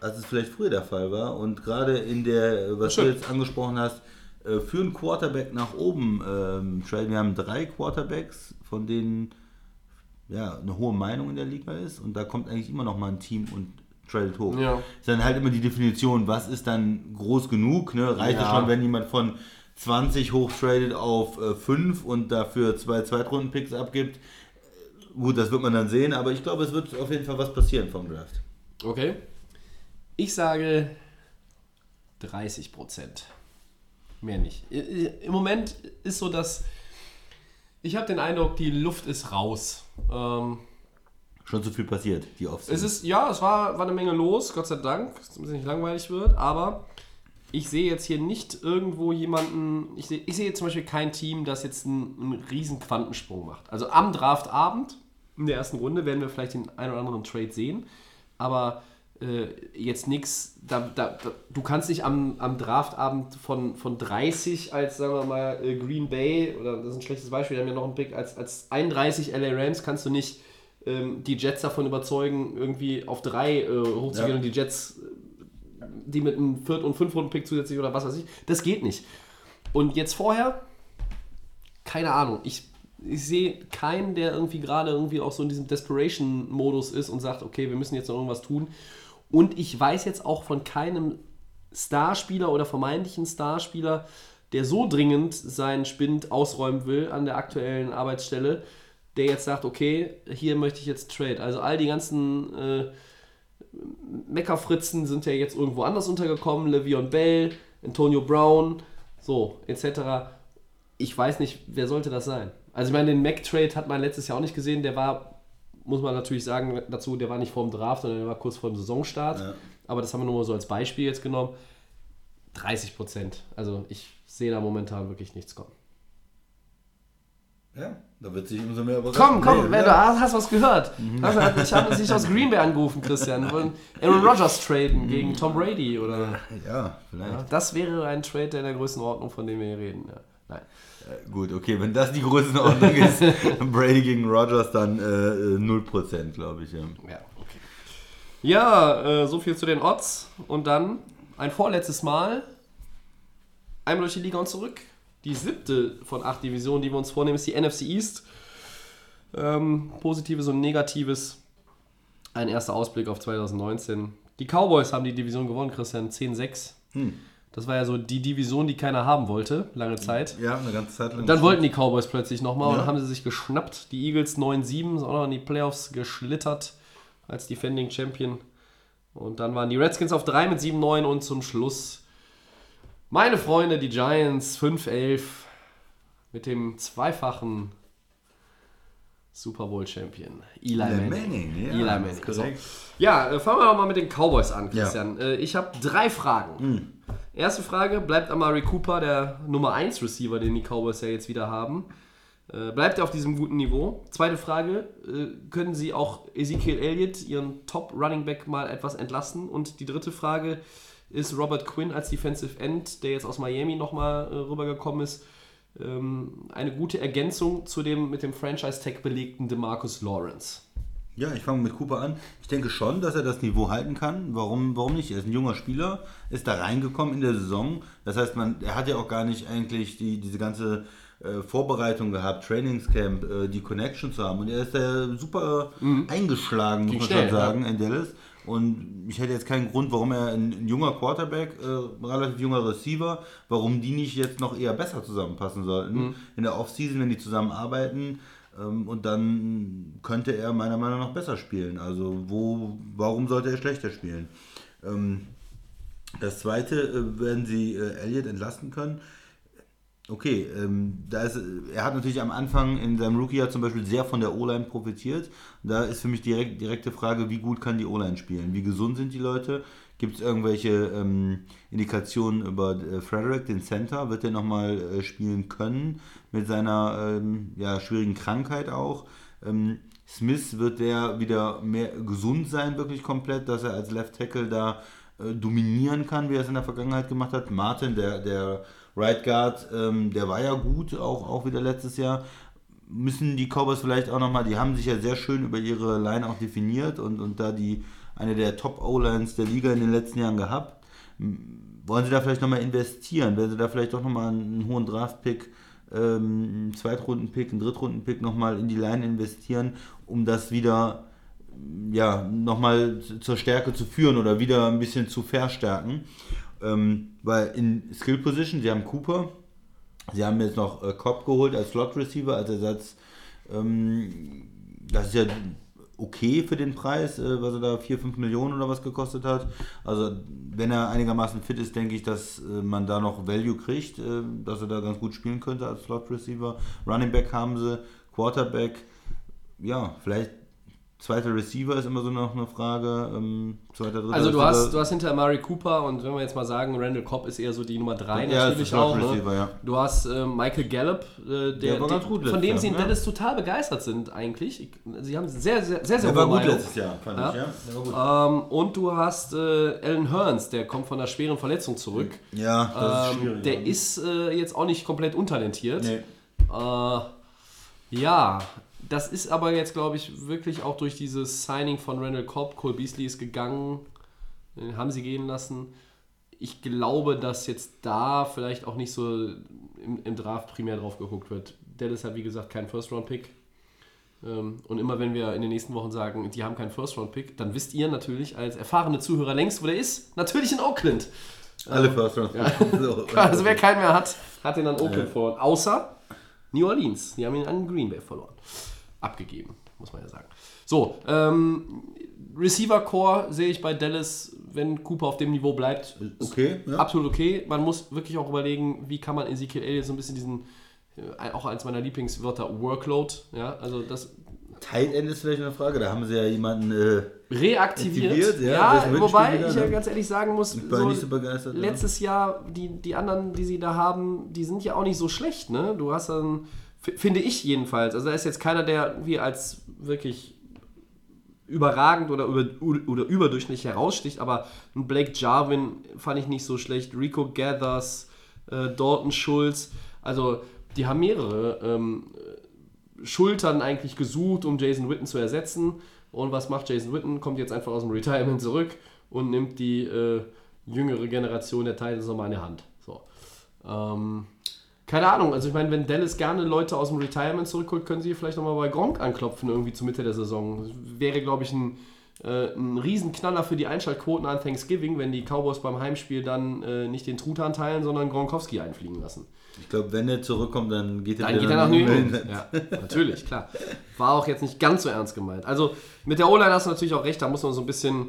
als es vielleicht früher der Fall war. Und gerade in der, was du Schön. jetzt angesprochen hast, äh, für einen Quarterback nach oben ähm, traden. Wir haben drei Quarterbacks, von denen ja, eine hohe Meinung in der Liga ist und da kommt eigentlich immer noch mal ein Team und tradet hoch. Ja. Ist dann halt immer die Definition, was ist dann groß genug? Ne? Reicht es Ja. schon, wenn jemand von 20 hochtradet auf äh, 5 und dafür zwei Zweitrunden-Picks abgibt? Gut, das wird man dann sehen, aber ich glaube, es wird auf jeden Fall was passieren vom Draft. Okay. Ich sage 30 Prozent. Mehr nicht. Im Moment ist so, dass Ich habe den Eindruck, die Luft ist raus. Ähm, Schon zu viel passiert, die Offseason. es ist, ja, es war, war eine Menge los, Gott sei Dank, damit es nicht langweilig wird, aber ich sehe jetzt hier nicht irgendwo jemanden, ich sehe, ich sehe zum Beispiel kein Team, das jetzt einen, einen riesen Quantensprung macht. Also am Draftabend, in der ersten Runde, werden wir vielleicht den einen oder anderen Trade sehen, aber äh, jetzt nichts, da, da, da, du kannst nicht am, am Draftabend von, von 30 als, sagen wir mal, äh, Green Bay, oder das ist ein schlechtes Beispiel, wir haben ja noch einen Pick, als, als 31 LA Rams kannst du nicht ähm, die Jets davon überzeugen, irgendwie auf drei äh, hochzugehen Ja. und die Jets, die mit einem Viert- und Fünf-Runden-Pick zusätzlich oder was weiß ich, das geht nicht. Und jetzt vorher, keine Ahnung, ich, ich sehe keinen, der irgendwie gerade irgendwie auch so in diesem Desperation-Modus ist und sagt, okay, wir müssen jetzt noch irgendwas tun. Und ich weiß jetzt auch von keinem Starspieler oder vermeintlichen Starspieler, der so dringend seinen Spind ausräumen will an der aktuellen Arbeitsstelle, der jetzt sagt, okay, hier möchte ich jetzt Trade. Also all die ganzen äh, Meckerfritzen sind ja jetzt irgendwo anders untergekommen, Le'Veon Bell, Antonio Brown, so, etc. Ich weiß nicht, wer sollte das sein? Also ich meine, den Mac-Trade hat man letztes Jahr auch nicht gesehen, der war, muss man natürlich sagen dazu, der war nicht vor dem Draft, sondern der war kurz vor dem Saisonstart. Ja. Aber das haben wir nur mal so als Beispiel jetzt genommen. 30 Prozent. Also ich sehe da momentan wirklich nichts kommen. ja, da wird sich umso mehr überraschen. Komm, komm, Nee, wer, ja. du hast, hast was gehört. Ich habe dich aus Green Bay angerufen, Christian. *laughs* Wir wollen Aaron Rodgers traden gegen Tom Brady oder. Ja, vielleicht. Das wäre ein Trade der in der Größenordnung, von dem wir hier reden. Ja. Nein. Äh, Gut, okay, wenn das die Größenordnung *laughs* ist, Brady gegen Rogers, dann äh, äh, 0%, glaube ich. Ja. Ja, okay. Ja, äh, so viel zu den Odds. Und dann ein vorletztes Mal. Einmal durch die Liga und zurück. Die siebte von acht Divisionen, die wir uns vornehmen, ist die NFC East. Ähm, Positives und Negatives. Ein erster Ausblick auf 2019. Die Cowboys haben die Division gewonnen, Christian. 10-6. Das war ja so die Division, die keiner haben wollte, lange Zeit. ja, eine ganze Zeit lang. Dann wollten die Cowboys plötzlich nochmal und Ja. dann haben sie sich geschnappt. Die Eagles 9-7 sind auch noch in die Playoffs geschlittert als Defending Champion. Und dann waren die Redskins auf 3 mit 7-9 und zum Schluss meine Freunde, die Giants 5-11 mit dem zweifachen Super Bowl Champion Eli Manning. Manning, ja, Eli Manning. So. Ja, äh, fangen wir doch mal mit den Cowboys an, Christian. Äh, Ich habe drei Fragen. Hm. Erste Frage, bleibt Amari Cooper, der Nummer 1 Receiver, den die Cowboys ja jetzt wieder haben, äh, bleibt er auf diesem guten Niveau? Zweite Frage, äh, können sie auch Ezekiel Elliott, ihren Top Running Back, mal etwas entlasten? Und die dritte Frage, ist Robert Quinn als Defensive End, der jetzt aus Miami nochmal äh, rübergekommen ist, ähm, eine gute Ergänzung zu dem mit dem Franchise-Tag belegten DeMarcus Lawrence? Ja, ich fange mit Cooper an. Ich denke schon, dass er das Niveau halten kann. Warum, warum nicht? Er ist ein junger Spieler, ist da reingekommen in der Saison. Das heißt, man, er hat ja auch gar nicht eigentlich die, diese ganze äh, Vorbereitung gehabt, Trainingscamp, äh, die Connection zu haben. Und er ist da super eingeschlagen, muss Ging man schnell, schon sagen, in Dallas. Und ich hätte jetzt keinen Grund, warum er ein, ein junger Quarterback, äh, relativ junger Receiver, warum die nicht jetzt noch eher besser zusammenpassen sollten. In der Offseason, wenn die zusammenarbeiten, und dann könnte er meiner Meinung nach besser spielen. Also wo, warum sollte er schlechter spielen? Ähm, das zweite, äh, werden sie äh, Elliott entlasten können. Okay, ähm, da ist, er hat natürlich am Anfang in seinem Rookie-Jahr zum Beispiel sehr von der O-Line profitiert. Da ist für mich direkt direkte Frage, wie gut kann die O-Line spielen? Wie gesund sind die Leute? Gibt es irgendwelche ähm, Indikationen über äh, Frederick, den Center? Wird er nochmal äh, spielen können mit seiner ähm, ja, schwierigen Krankheit auch? Ähm, Smith wird der wieder mehr gesund sein, wirklich komplett, dass er als Left Tackle da äh, dominieren kann, wie er es in der Vergangenheit gemacht hat. Martin, der, der Right Guard, ähm, der war ja gut, auch, auch wieder letztes Jahr. Müssen die Cowboys vielleicht auch nochmal, die haben sich ja sehr schön über ihre Line auch definiert und, und da die eine der Top O-Lines der Liga in den letzten Jahren gehabt. Wollen sie da vielleicht nochmal investieren? Werden sie da vielleicht doch nochmal einen hohen Draft-Pick, ähm, einen Zweitrunden-Pick, einen Drittrunden-Pick nochmal in die Line investieren, um das wieder ja, nochmal zur Stärke zu führen oder wieder ein bisschen zu verstärken. Ähm, weil in Skill Position, sie haben Cooper, sie haben jetzt noch äh, Cobb geholt als Slot Receiver, als Ersatz. Ähm, das ist ja okay für den Preis, äh, was er da 4, 5 Millionen oder was gekostet hat. Also wenn er einigermaßen fit ist, denke ich, dass äh, man da noch Value kriegt, äh, dass er da ganz gut spielen könnte als Slot Receiver. Running Back haben sie, Quarterback, ja, vielleicht zweiter Receiver ist immer so noch eine Frage. Ähm, zweiter, dritter Also du Receiver. hast, du hast hinter Amari Cooper und wenn wir jetzt mal sagen, Randall Cobb ist eher so die Nummer 3 Ja, natürlich ist auch. Ne? Slot-Receiver, ja. Du hast äh, Michael Gallup, äh, der, Der war ganz die- gut von dem sie in ja. Dallas total begeistert sind eigentlich. Ich, sie haben sehr, sehr, sehr, sehr Der war gut Meinung. letztes Jahr, fand Ja. ich, ja. Der war gut. Ähm, und du hast äh, Alan Hearns, der kommt von einer schweren Verletzung zurück. Ja, das ist Ähm, schwierig. der ist äh, jetzt auch nicht komplett untalentiert. Nee. Äh, ja, das ist aber jetzt, glaube ich, wirklich auch durch dieses Signing von Randall Cobb. Cole Beasley ist gegangen, den haben sie gehen lassen. Ich glaube, dass jetzt da vielleicht auch nicht so im, im Draft primär drauf geguckt wird. Dallas hat, wie gesagt, keinen First-Round-Pick. Ähm, Und immer wenn wir in den nächsten Wochen sagen, die haben keinen First-Round-Pick, dann wisst ihr natürlich als erfahrene Zuhörer längst, wo der ist. Natürlich in Oakland. Alle First Round. So. *laughs* Also wer keinen mehr hat, hat den an Oakland verloren. Außer New Orleans. Die haben ihn an Green Bay verloren. Abgegeben, muss man ja sagen. So, ähm, Receiver Core sehe ich bei Dallas, wenn Cooper auf dem Niveau bleibt, Okay, ja. absolut okay. Man muss wirklich auch überlegen, wie kann man Ezekiel Elliott so ein bisschen diesen, äh, auch eins meiner Lieblingswörter, Workload, ja, also das Tight End ist vielleicht eine Frage. Da haben sie ja jemanden äh, reaktiviert. Aktiviert, ja, ja, wobei wieder, ich ja ne? ganz ehrlich sagen muss, nicht so begeistert, ja. letztes Jahr, die, die anderen, die sie da haben, die sind ja auch nicht so schlecht. Ne? Du hast dann, finde ich jedenfalls, also da ist jetzt keiner, der wie als wirklich überragend oder, über, oder überdurchschnittlich heraussticht, aber ein Blake Jarvin fand ich nicht so schlecht, Rico Gathers, äh, Dalton Schulz, also die haben mehrere ähm, Schultern eigentlich gesucht, um Jason Witten zu ersetzen. Und was macht Jason Witten? Kommt jetzt einfach aus dem Retirement zurück und nimmt die äh, jüngere Generation der Titans nochmal in der Hand. So. Ähm, keine Ahnung, also ich meine, wenn Dallas gerne Leute aus dem Retirement zurückholt, können sie vielleicht nochmal bei Gronk anklopfen, irgendwie zur Mitte der Saison. Das wäre, glaube ich, ein, äh, ein Riesenknaller für die Einschaltquoten an Thanksgiving, wenn die Cowboys beim Heimspiel dann äh, nicht den Truthahn teilen, sondern Gronkowski einfliegen lassen. Ich glaube, wenn er zurückkommt, dann geht er Dann wieder geht er nach New. Ja, natürlich, klar. War auch jetzt nicht ganz so ernst gemeint. Also mit der O-Line hast du natürlich auch recht, da muss man so ein bisschen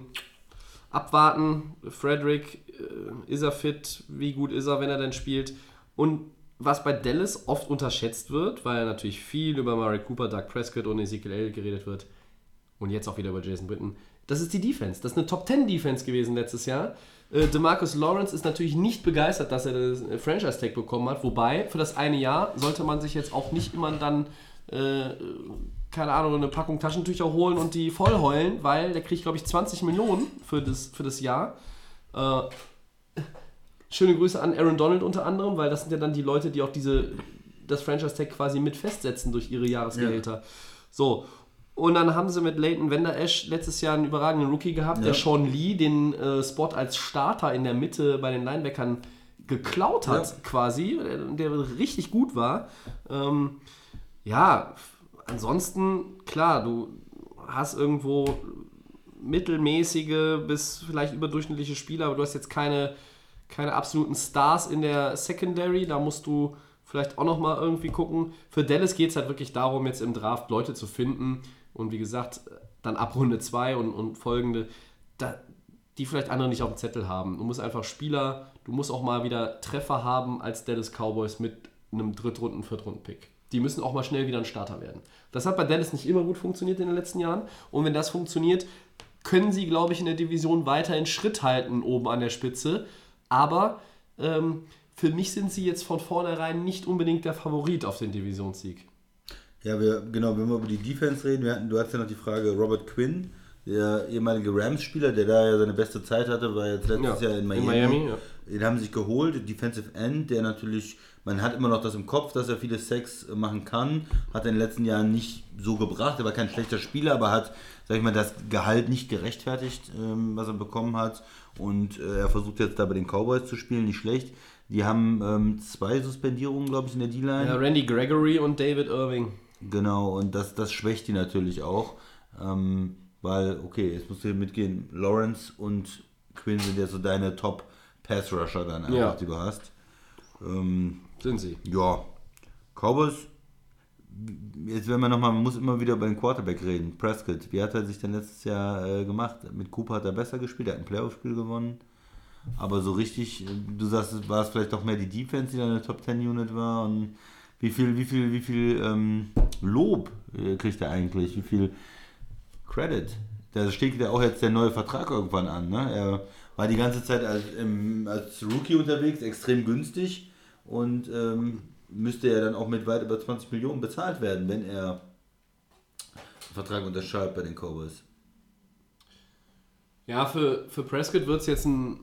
abwarten. Frederick, äh, ist er fit? Wie gut ist er, wenn er denn spielt? Und was bei Dallas oft unterschätzt wird, weil natürlich viel über Murray Cooper, Doug Prescott und Ezekiel Elliott geredet wird und jetzt auch wieder über Jason Witten, das ist die Defense. Das ist eine Top-10-Defense gewesen letztes Jahr. Äh, DeMarcus Lawrence ist natürlich nicht begeistert, dass er das äh, Franchise-Tag bekommen hat. Wobei, für das eine Jahr sollte man sich jetzt auch nicht immer dann, äh, keine Ahnung, eine Packung Taschentücher holen und die voll heulen, weil der kriegt, glaube ich, 20 Millionen für das, für das Jahr. Äh, schöne Grüße an Aaron Donald unter anderem, weil das sind ja dann die Leute, die auch diese, das Franchise-Tag quasi mit festsetzen durch ihre Jahresgehälter. So. Und dann haben sie mit Leighton Vander Esch letztes Jahr einen überragenden Rookie gehabt, der Sean Lee den äh, Spot als Starter in der Mitte bei den Linebackern geklaut hat, Ja. quasi, der, der richtig gut war. Ähm, ja, ansonsten, klar, du hast irgendwo mittelmäßige bis vielleicht überdurchschnittliche Spieler, aber du hast jetzt keine, keine absoluten Stars in der Secondary. Da musst du vielleicht auch nochmal irgendwie gucken. Für Dallas geht es halt wirklich darum, jetzt im Draft Leute zu finden und wie gesagt, dann ab Runde 2 und, und folgende, da, die vielleicht andere nicht auf dem Zettel haben. Du musst einfach Spieler, du musst auch mal wieder Treffer haben als Dallas Cowboys mit einem Drittrunden-, Viertrunden-Pick. Die müssen auch mal schnell wieder ein Starter werden. Das hat bei Dallas nicht immer gut funktioniert in den letzten Jahren. Und wenn das funktioniert, können sie, glaube ich, in der Division weiterhin Schritt halten oben an der Spitze. Aber ähm, für mich sind sie jetzt von vornherein nicht unbedingt der Favorit auf den Divisionssieg. Ja, wir, genau, wenn wir über die Defense reden, wir hatten, du hattest ja noch die Frage Robert Quinn, der ehemalige Rams-Spieler, der da ja seine beste Zeit hatte, war jetzt letztes Ja, Jahr in in Miami. Miami, ja. Den haben sie sich geholt, Defensive End, der natürlich, man hat immer noch das im Kopf, dass er viele Sex machen kann, hat in den letzten Jahren nicht so gebracht, er war kein schlechter Spieler, aber hat, sag ich mal, das Gehalt nicht gerechtfertigt, ähm, was er bekommen hat und äh, er versucht jetzt da bei den Cowboys zu spielen, nicht schlecht. Die haben ähm, zwei Suspendierungen, glaube ich, in der D-Line. Ja, Randy Gregory und David Irving. Genau, und das, das schwächt die natürlich auch. Ähm, weil, okay, jetzt musst du hier mitgehen, Lawrence und Quinn sind ja so deine Top-Pass-Rusher dann einfach, Ja. die du hast. Ähm, Sind sie. ja, Cowboys jetzt wenn man nochmal, man muss immer wieder über den Quarterback reden. Prescott, wie hat er sich denn letztes Jahr äh, gemacht? Mit Cooper hat er besser gespielt, er hat ein Playoff-Spiel gewonnen. Aber so richtig, äh, du sagst, war es vielleicht doch mehr die Defense, die dann eine Top 10 Unit war und wie viel, wie viel, wie viel ähm, Lob äh, kriegt er eigentlich? Wie viel Credit? Da steht ja auch jetzt der neue Vertrag irgendwann an. Ne? Er war die ganze Zeit als, im, als Rookie unterwegs, extrem günstig und ähm, müsste ja dann auch mit weit über 20 Millionen bezahlt werden, wenn er einen Vertrag unterschreibt bei den Cowboys. Ja, für, für Prescott wird es jetzt ein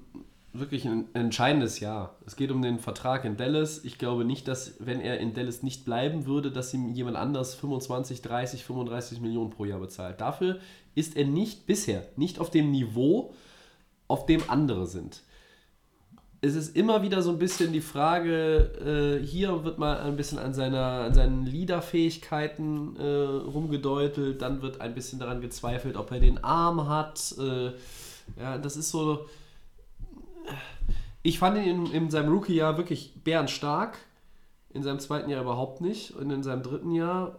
wirklich ein entscheidendes Jahr. Es geht um den Vertrag in Dallas. Ich glaube nicht, dass, wenn er in Dallas nicht bleiben würde, dass ihm jemand anders 25, 30, 35 Millionen pro Jahr bezahlt. Dafür ist er nicht bisher, nicht auf dem Niveau, auf dem andere sind. Es ist immer wieder so ein bisschen die Frage, äh, hier wird mal ein bisschen an, seiner, an seinen Leaderfähigkeiten äh, rumgedeutelt, dann wird ein bisschen daran gezweifelt, ob er den Arm hat. Äh, ja, das ist so. Ich fand ihn in, in seinem Rookie-Jahr wirklich bärenstark. In seinem zweiten Jahr überhaupt nicht. Und in seinem dritten Jahr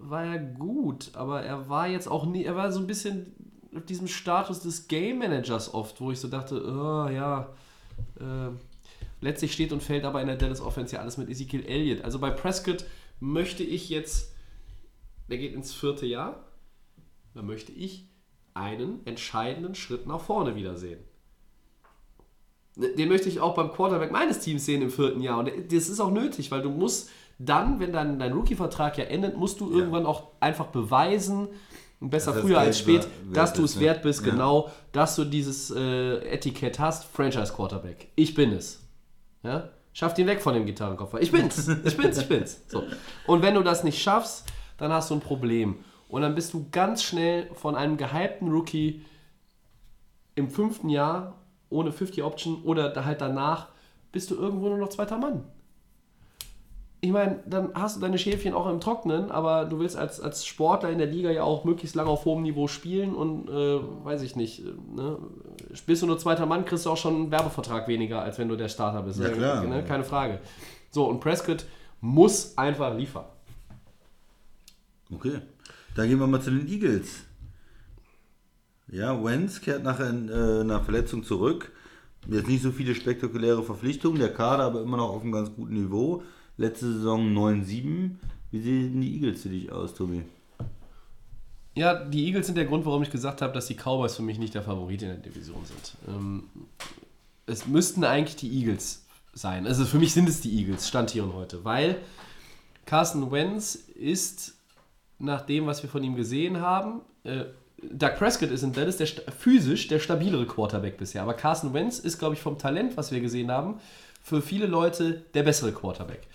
war er gut, aber er war jetzt auch nie, er war so ein bisschen auf diesem Status des Game Managers oft, wo ich so dachte, oh, ja, äh, letztlich steht und fällt aber in der Dallas Offense ja alles mit Ezekiel Elliott. Also bei Prescott möchte ich jetzt, der geht ins vierte Jahr, da möchte ich einen entscheidenden Schritt nach vorne wiedersehen. Den möchte ich auch beim Quarterback meines Teams sehen im vierten Jahr. Und das ist auch nötig, weil du musst dann, wenn dein, dein Rookie-Vertrag ja endet, musst du irgendwann auch einfach beweisen, besser das früher als spät, dass du es wert bist, Ja. genau, dass du dieses äh, Etikett hast, Franchise Quarterback. Ich bin es. Ja? Schafft ihn weg von dem Gitarrenkoffer. Ich bin's. Ich bin's, ich bin's. *laughs* So. Und wenn du das nicht schaffst, dann hast du ein Problem. Und dann bist du ganz schnell von einem gehypten Rookie im fünften Jahr ohne 50 Option oder da halt danach bist du irgendwo nur noch zweiter Mann. Ich meine, dann hast du deine Schäfchen auch im Trocknen, aber du willst als, als Sportler in der Liga ja auch möglichst lange auf hohem Niveau spielen und äh, weiß ich nicht, ne? bist du nur zweiter Mann, kriegst du auch schon einen Werbevertrag weniger, als wenn du der Starter bist. Ja, klar. Ne? Keine Frage. So, und Prescott muss einfach liefern. Okay. Dann gehen wir mal zu den Eagles. Ja, Wenz kehrt nach äh, einer Verletzung zurück. Jetzt nicht so viele spektakuläre Verpflichtungen, der Kader aber immer noch auf einem ganz guten Niveau. Letzte Saison 9-7. Wie sehen die Eagles für dich aus, Tobi? Ja, die Eagles sind der Grund, warum ich gesagt habe, dass die Cowboys für mich nicht der Favorit in der Division sind. Ähm, es müssten eigentlich die Eagles sein. Also für mich sind es die Eagles, Stand hier und heute. Weil Carson Wentz ist, nach dem, was wir von ihm gesehen haben, äh, Doug Prescott ist in Dallas der, physisch der stabilere Quarterback bisher. Aber Carson Wentz ist, glaube ich, vom Talent, was wir gesehen haben, für viele Leute der bessere Quarterback.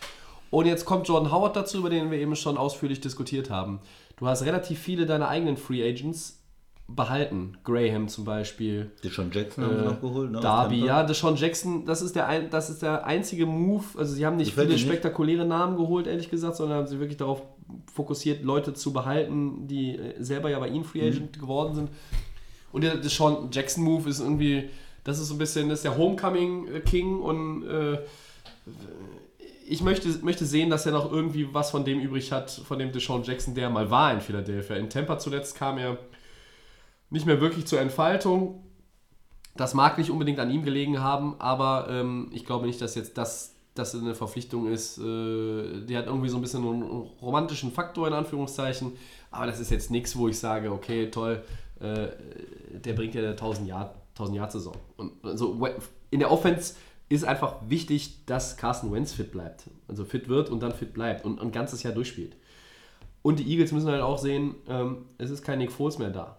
Und jetzt kommt Jordan Howard dazu, über den wir eben schon ausführlich diskutiert haben. Du hast relativ viele deiner eigenen Free Agents behalten. Graham zum Beispiel. Deshaun Jackson haben sie Äh, noch geholt, ne? Darby, ja, Deshaun Jackson, das ist, der ein, das ist der einzige Move. Also, sie haben nicht Gefällt viele nicht? spektakuläre Namen geholt, ehrlich gesagt, sondern haben sie wirklich darauf fokussiert, Leute zu behalten, die äh, selber ja bei ihnen Mhm. Free Agent geworden sind. Und der Deshaun Jackson Move ist irgendwie, das ist so ein bisschen, das ist der Homecoming äh, King und äh, ich möchte, möchte sehen, dass er noch irgendwie was von dem übrig hat, von dem Deshaun Jackson, der mal war in Philadelphia. In Tampa zuletzt kam er nicht mehr wirklich zur Entfaltung. Das mag nicht unbedingt an ihm gelegen haben, aber ähm, ich glaube nicht, dass jetzt das, das eine Verpflichtung ist. Äh, die hat irgendwie so ein bisschen einen romantischen Faktor in Anführungszeichen, aber das ist jetzt nichts, wo ich sage, okay, toll, äh, der bringt ja eine 1000 Jahr, 1000 Jahr Saison. Und also in der Offense ist einfach wichtig, dass Carson Wentz fit bleibt. Also fit wird und dann fit bleibt und ein ganzes Jahr durchspielt. Und die Eagles müssen halt auch sehen, ähm, es ist kein Nick Foles mehr da,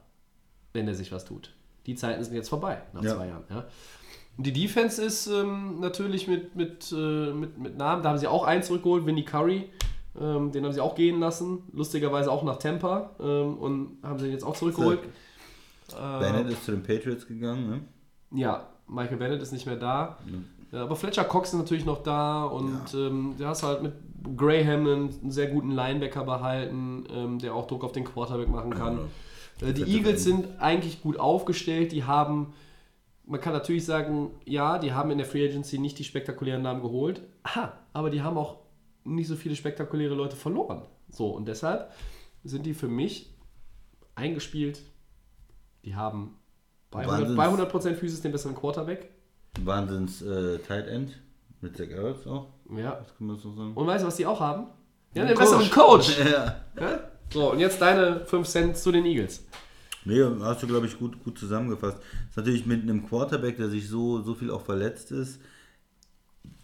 wenn er sich was tut. Die Zeiten sind jetzt vorbei nach Ja. zwei Jahren. Ja. Die Defense ist ähm, natürlich mit, mit, äh, mit, mit Namen, da haben sie auch einen zurückgeholt, Vinnie Curry. Ähm, den haben sie auch gehen lassen, lustigerweise auch nach Tampa ähm, und haben sie jetzt auch zurückgeholt. Äh, Bennett ist zu den Patriots gegangen, ne? ja, Michael Bennett ist nicht mehr da. Ja, aber Fletcher Cox ist natürlich noch da und ähm, du hast halt mit Graham einen, einen sehr guten Linebacker behalten, ähm, der auch Druck auf den Quarterback machen kann. Äh, die Fette Eagles sind eigentlich gut aufgestellt. Die haben, man kann natürlich sagen, ja, die haben in der Free Agency nicht die spektakulären Namen geholt. Aha, aber die haben auch nicht so viele spektakuläre Leute verloren. So, und deshalb sind die für mich eingespielt. Die haben bei 100%, Wahnsinns- bei 100% Physis den besseren Quarterback. Wahnsinns äh, Tight End mit Zach Ertz auch. Ja. Das kann man so sagen. Und weißt du, was die auch haben? Ja, den besseren Coach. *laughs* Ja. Ja? So, und jetzt deine 5 Cent zu den Eagles. Nee, hast du, glaube ich, gut, gut zusammengefasst. Ist natürlich mit einem Quarterback, der sich so, so viel auch verletzt ist,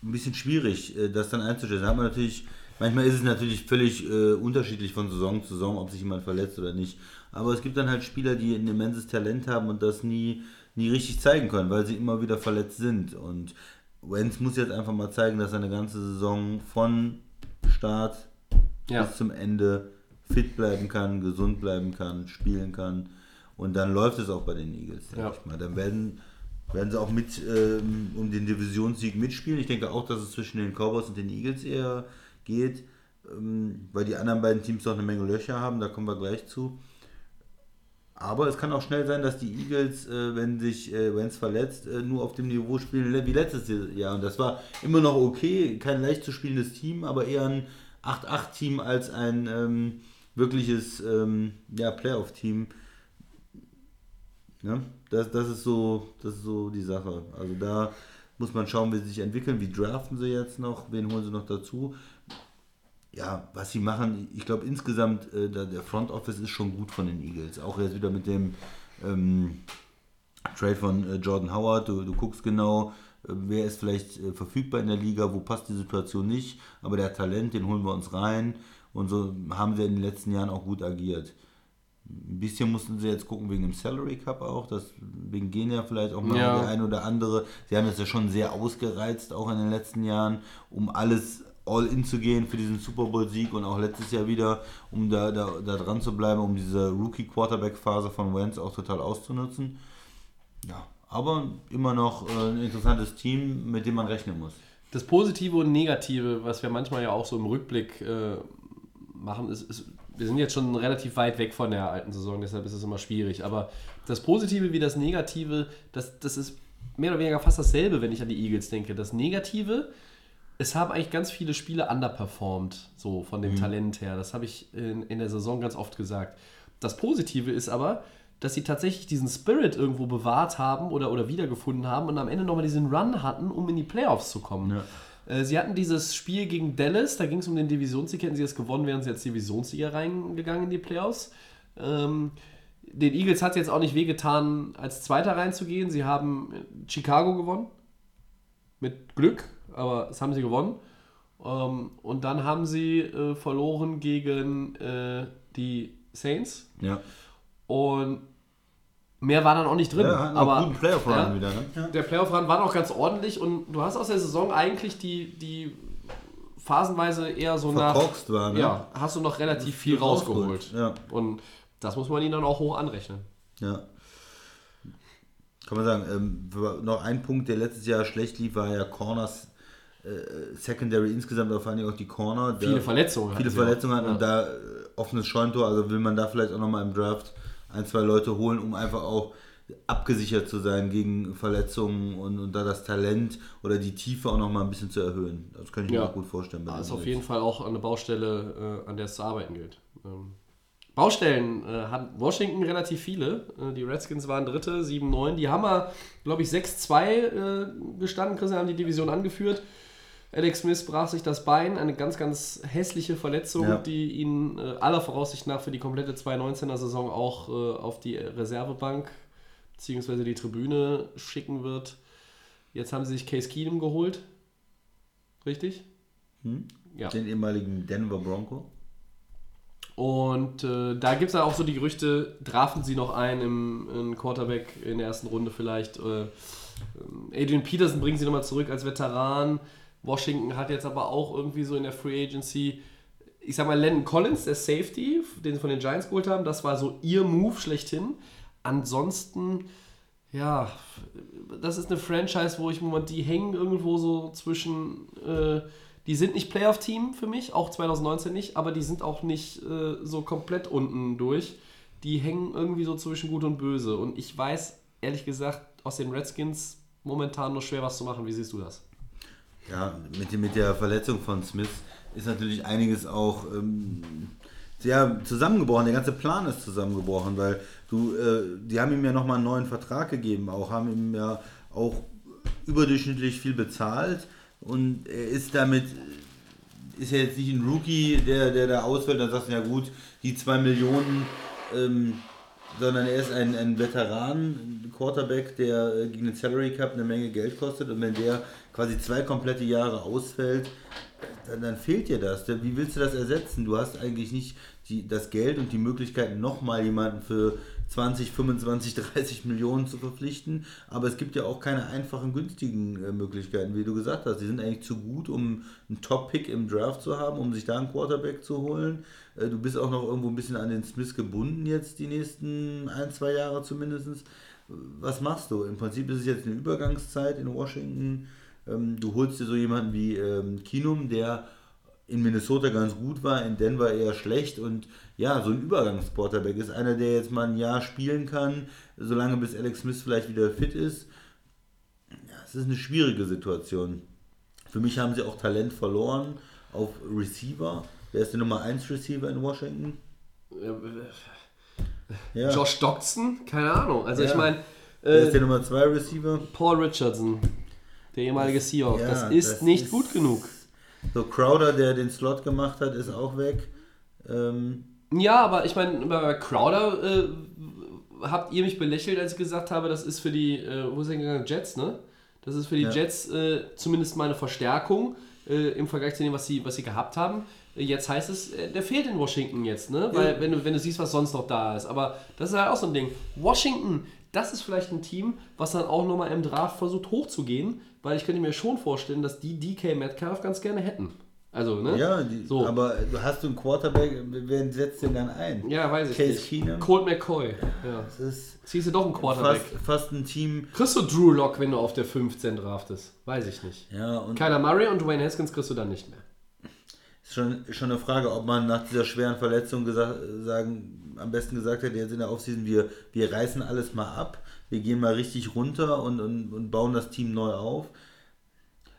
ein bisschen schwierig, äh, das dann einzustellen. Da hat man natürlich, manchmal ist es natürlich völlig äh, unterschiedlich von Saison zu Saison, ob sich jemand verletzt oder nicht. Aber es gibt dann halt Spieler, die ein immenses Talent haben und das nie, nie richtig zeigen können, weil sie immer wieder verletzt sind. Und Wenz muss jetzt einfach mal zeigen, dass er eine ganze Saison von Start Ja. bis zum Ende fit bleiben kann, gesund bleiben kann, spielen kann. Und dann läuft es auch bei den Eagles, denke Ja. ich mal. Dann werden, werden sie auch mit ähm, um den Divisionssieg mitspielen. Ich denke auch, dass es zwischen den Cowboys und den Eagles eher geht, ähm, weil die anderen beiden Teams noch eine Menge Löcher haben, da kommen wir gleich zu. Aber es kann auch schnell sein, dass die Eagles, äh, wenn sich äh, Wentz verletzt, äh, nur auf dem Niveau spielen le- wie letztes Jahr. Und das war immer noch okay, kein leicht zu spielendes Team, aber eher ein 8-8-Team als ein ähm, wirkliches ähm, ja, Playoff-Team. Ne? Das, das, ist so, das ist so die Sache. Also da muss man schauen, wie sie sich entwickeln. Wie draften sie jetzt noch? Wen holen sie noch dazu? ja, was sie machen, ich glaube insgesamt, äh, der Front Office ist schon gut von den Eagles. Auch jetzt wieder mit dem ähm, Trade von äh, Jordan Howard. Du, du guckst genau, äh, wer ist vielleicht äh, verfügbar in der Liga, wo passt die Situation nicht. Aber der Talent, den holen wir uns rein. Und so haben sie in den letzten Jahren auch gut agiert. Ein bisschen mussten sie jetzt gucken wegen dem Salary Cup auch, deswegen gehen ja vielleicht auch mal Ja. der ein oder andere. Sie haben das ja schon sehr ausgereizt, auch in den letzten Jahren, um alles all in zu gehen für diesen Super Bowl-Sieg und auch letztes Jahr wieder, um da, da, da dran zu bleiben, um diese Rookie-Quarterback-Phase von Wentz auch total auszunutzen. Ja, aber immer noch äh, ein interessantes Team, mit dem man rechnen muss. Das Positive und Negative, was wir manchmal ja auch so im Rückblick äh, machen, ist, ist, wir sind jetzt schon relativ weit weg von der alten Saison, deshalb ist es immer schwierig. Aber das Positive wie das Negative, das, das ist mehr oder weniger fast dasselbe, wenn ich an die Eagles denke. Das Negative, es haben eigentlich ganz viele Spiele underperformed, so von dem Talent her. Das habe ich in, in der Saison ganz oft gesagt. Das Positive ist aber, dass sie tatsächlich diesen Spirit irgendwo bewahrt haben oder, oder wiedergefunden haben und am Ende nochmal diesen Run hatten, um in die Playoffs zu kommen. Äh, Sie hatten dieses Spiel gegen Dallas, da ging es um den Divisionssieg. Hätten sie das gewonnen, wären sie als Divisionssieger reingegangen in die Playoffs. Ähm, den Eagles hat es jetzt auch nicht wehgetan, als Zweiter reinzugehen. Sie haben Chicago gewonnen. Mit Glück, aber das haben sie gewonnen. Ähm, und dann haben sie äh, verloren gegen äh, die Saints. Ja, Und mehr war dann auch nicht drin. ja aber guten Playoff-Run ja, wieder. Ne? Der Playoff-Run war noch ganz ordentlich und du hast aus der Saison eigentlich die, die phasenweise eher so nach. Verkorkst war, ne? Ja, hast du noch relativ viel viel rausgeholt. ja. Und das muss man ihnen dann auch hoch anrechnen. Ja. Kann man sagen, ähm, noch ein Punkt, der letztes Jahr schlecht lief, war ja Corners äh, Secondary insgesamt, aber vor allem auch die Corner. Viele Der- Verletzungen. Viele. Verletzungen hatten Ja. und da offenes Scheuntor, also will man da vielleicht auch nochmal im Draft ein, zwei Leute holen, um einfach auch abgesichert zu sein gegen Verletzungen und, und da das Talent oder die Tiefe auch nochmal ein bisschen zu erhöhen. Das kann ich mir Ja. auch gut vorstellen. bei Das ist auf jeden Fall auch eine Baustelle, äh, an der es zu arbeiten gilt. Ähm, Baustellen äh, hat Washington relativ viele. Äh, die Redskins waren Dritte, 7-9. Die Hammer, glaube ich, 6-2 äh, gestanden. Christian haben die Division angeführt. Alex Smith brach sich das Bein, eine ganz, ganz hässliche Verletzung, Ja. die ihn äh, aller Voraussicht nach für die komplette 2019er Saison auch äh, auf die Reservebank bzw. die Tribüne schicken wird. Jetzt haben sie sich Case Keenum geholt. Richtig? Hm? Ja. Den ehemaligen Denver Bronco. Und äh, da gibt es auch so die Gerüchte, draften sie noch einen im, im Quarterback in der ersten Runde vielleicht. Äh, ähm, Adrian Peterson bringen sie nochmal zurück als Veteran. Washington hat jetzt aber auch irgendwie so in der Free Agency, ich sag mal, Landon Collins, der Safety, den sie von den Giants geholt haben, das war so ihr Move schlechthin. Ansonsten, ja, das ist eine Franchise, wo ich Moment, die hängen irgendwo so zwischen, äh, die sind nicht Playoff-Team für mich, auch 2019 nicht, aber die sind auch nicht äh, so komplett unten durch. Die hängen irgendwie so zwischen Gut und Böse. Und ich weiß, ehrlich gesagt, aus den Redskins momentan nur schwer was zu machen. Wie siehst du das? Ja, mit, mit der Verletzung von Smith ist natürlich einiges auch ähm, sehr zusammengebrochen. Der ganze Plan ist zusammengebrochen, weil du, äh, die haben ihm ja nochmal einen neuen Vertrag gegeben, auch haben ihm ja auch überdurchschnittlich viel bezahlt und er ist damit ist ja jetzt nicht ein Rookie, der, der da ausfällt, dann sagst du, ja gut, die zwei Millionen, ähm, sondern er ist ein, ein Veteran, ein Quarterback, der äh, gegen den Salary Cup eine Menge Geld kostet und wenn der quasi zwei komplette Jahre ausfällt, dann, dann fehlt dir das. Wie willst du das ersetzen? Du hast eigentlich nicht die, das Geld und die Möglichkeit, nochmal jemanden für 20, 25, 30 Millionen zu verpflichten. Aber es gibt ja auch keine einfachen, günstigen äh, Möglichkeiten, wie du gesagt hast. Die sind eigentlich zu gut, um einen Top-Pick im Draft zu haben, um sich da einen Quarterback zu holen. Äh, du bist auch noch irgendwo ein bisschen an den Smith gebunden jetzt die nächsten ein, zwei Jahre zumindest. Was machst du? Im Prinzip ist es jetzt eine Übergangszeit in Washington. Ähm, du holst dir so jemanden wie ähm, Kinum, der in Minnesota ganz gut war, in Denver eher schlecht und ja, so ein Übergangsquarterback ist einer, der jetzt mal ein Jahr spielen kann, solange bis Alex Smith vielleicht wieder fit ist. Ja, es ist eine schwierige Situation. Für mich haben sie auch Talent verloren auf Receiver. Wer ist der Nummer 1 Receiver in Washington? Ja. Josh Doxson? Keine Ahnung. Also Ja. ich meine, Wer ist äh, der Nummer 2 Receiver? Paul Richardson, der ehemalige Seahawk, Ja, das ist das nicht ist- gut genug. So Crowder, der den Slot gemacht hat, ist auch weg. Ähm, Ja, aber ich meine, bei Crowder äh, habt ihr mich belächelt, als ich gesagt habe, das ist für die, äh, wo ist er gegangen? Jets, ne? Das ist für die Ja. Jets äh, zumindest mal eine Verstärkung äh, im Vergleich zu dem, was sie, was sie gehabt haben. Äh, Jetzt heißt es, äh, der fehlt in Washington jetzt, ne? Weil, wenn, du, wenn du siehst, was sonst noch da ist. Aber das ist halt auch so ein Ding. Washington, das ist vielleicht ein Team, was dann auch nochmal im Draft versucht hochzugehen, weil ich könnte mir schon vorstellen, dass die DK Metcalf ganz gerne hätten. Also, ne? ja, die, So. aber du hast du einen Quarterback, wer setzt den dann ein? Ja, weiß ich Case nicht. Keenum? Colt McCoy. Ja. Das ist Ziehst du doch einen Quarterback. fast, fast ein Team. Kriegst du Drew Lock, wenn du auf der 15 draftest? Weiß ich nicht. Ja, und Kyler Murray und Dwayne Haskins kriegst du dann nicht mehr. Schon, schon eine Frage, ob man nach dieser schweren Verletzung gesagt, sagen, am besten gesagt hätte, jetzt in der Offseason, wir, wir reißen alles mal ab, wir gehen mal richtig runter und, und, und bauen das Team neu auf.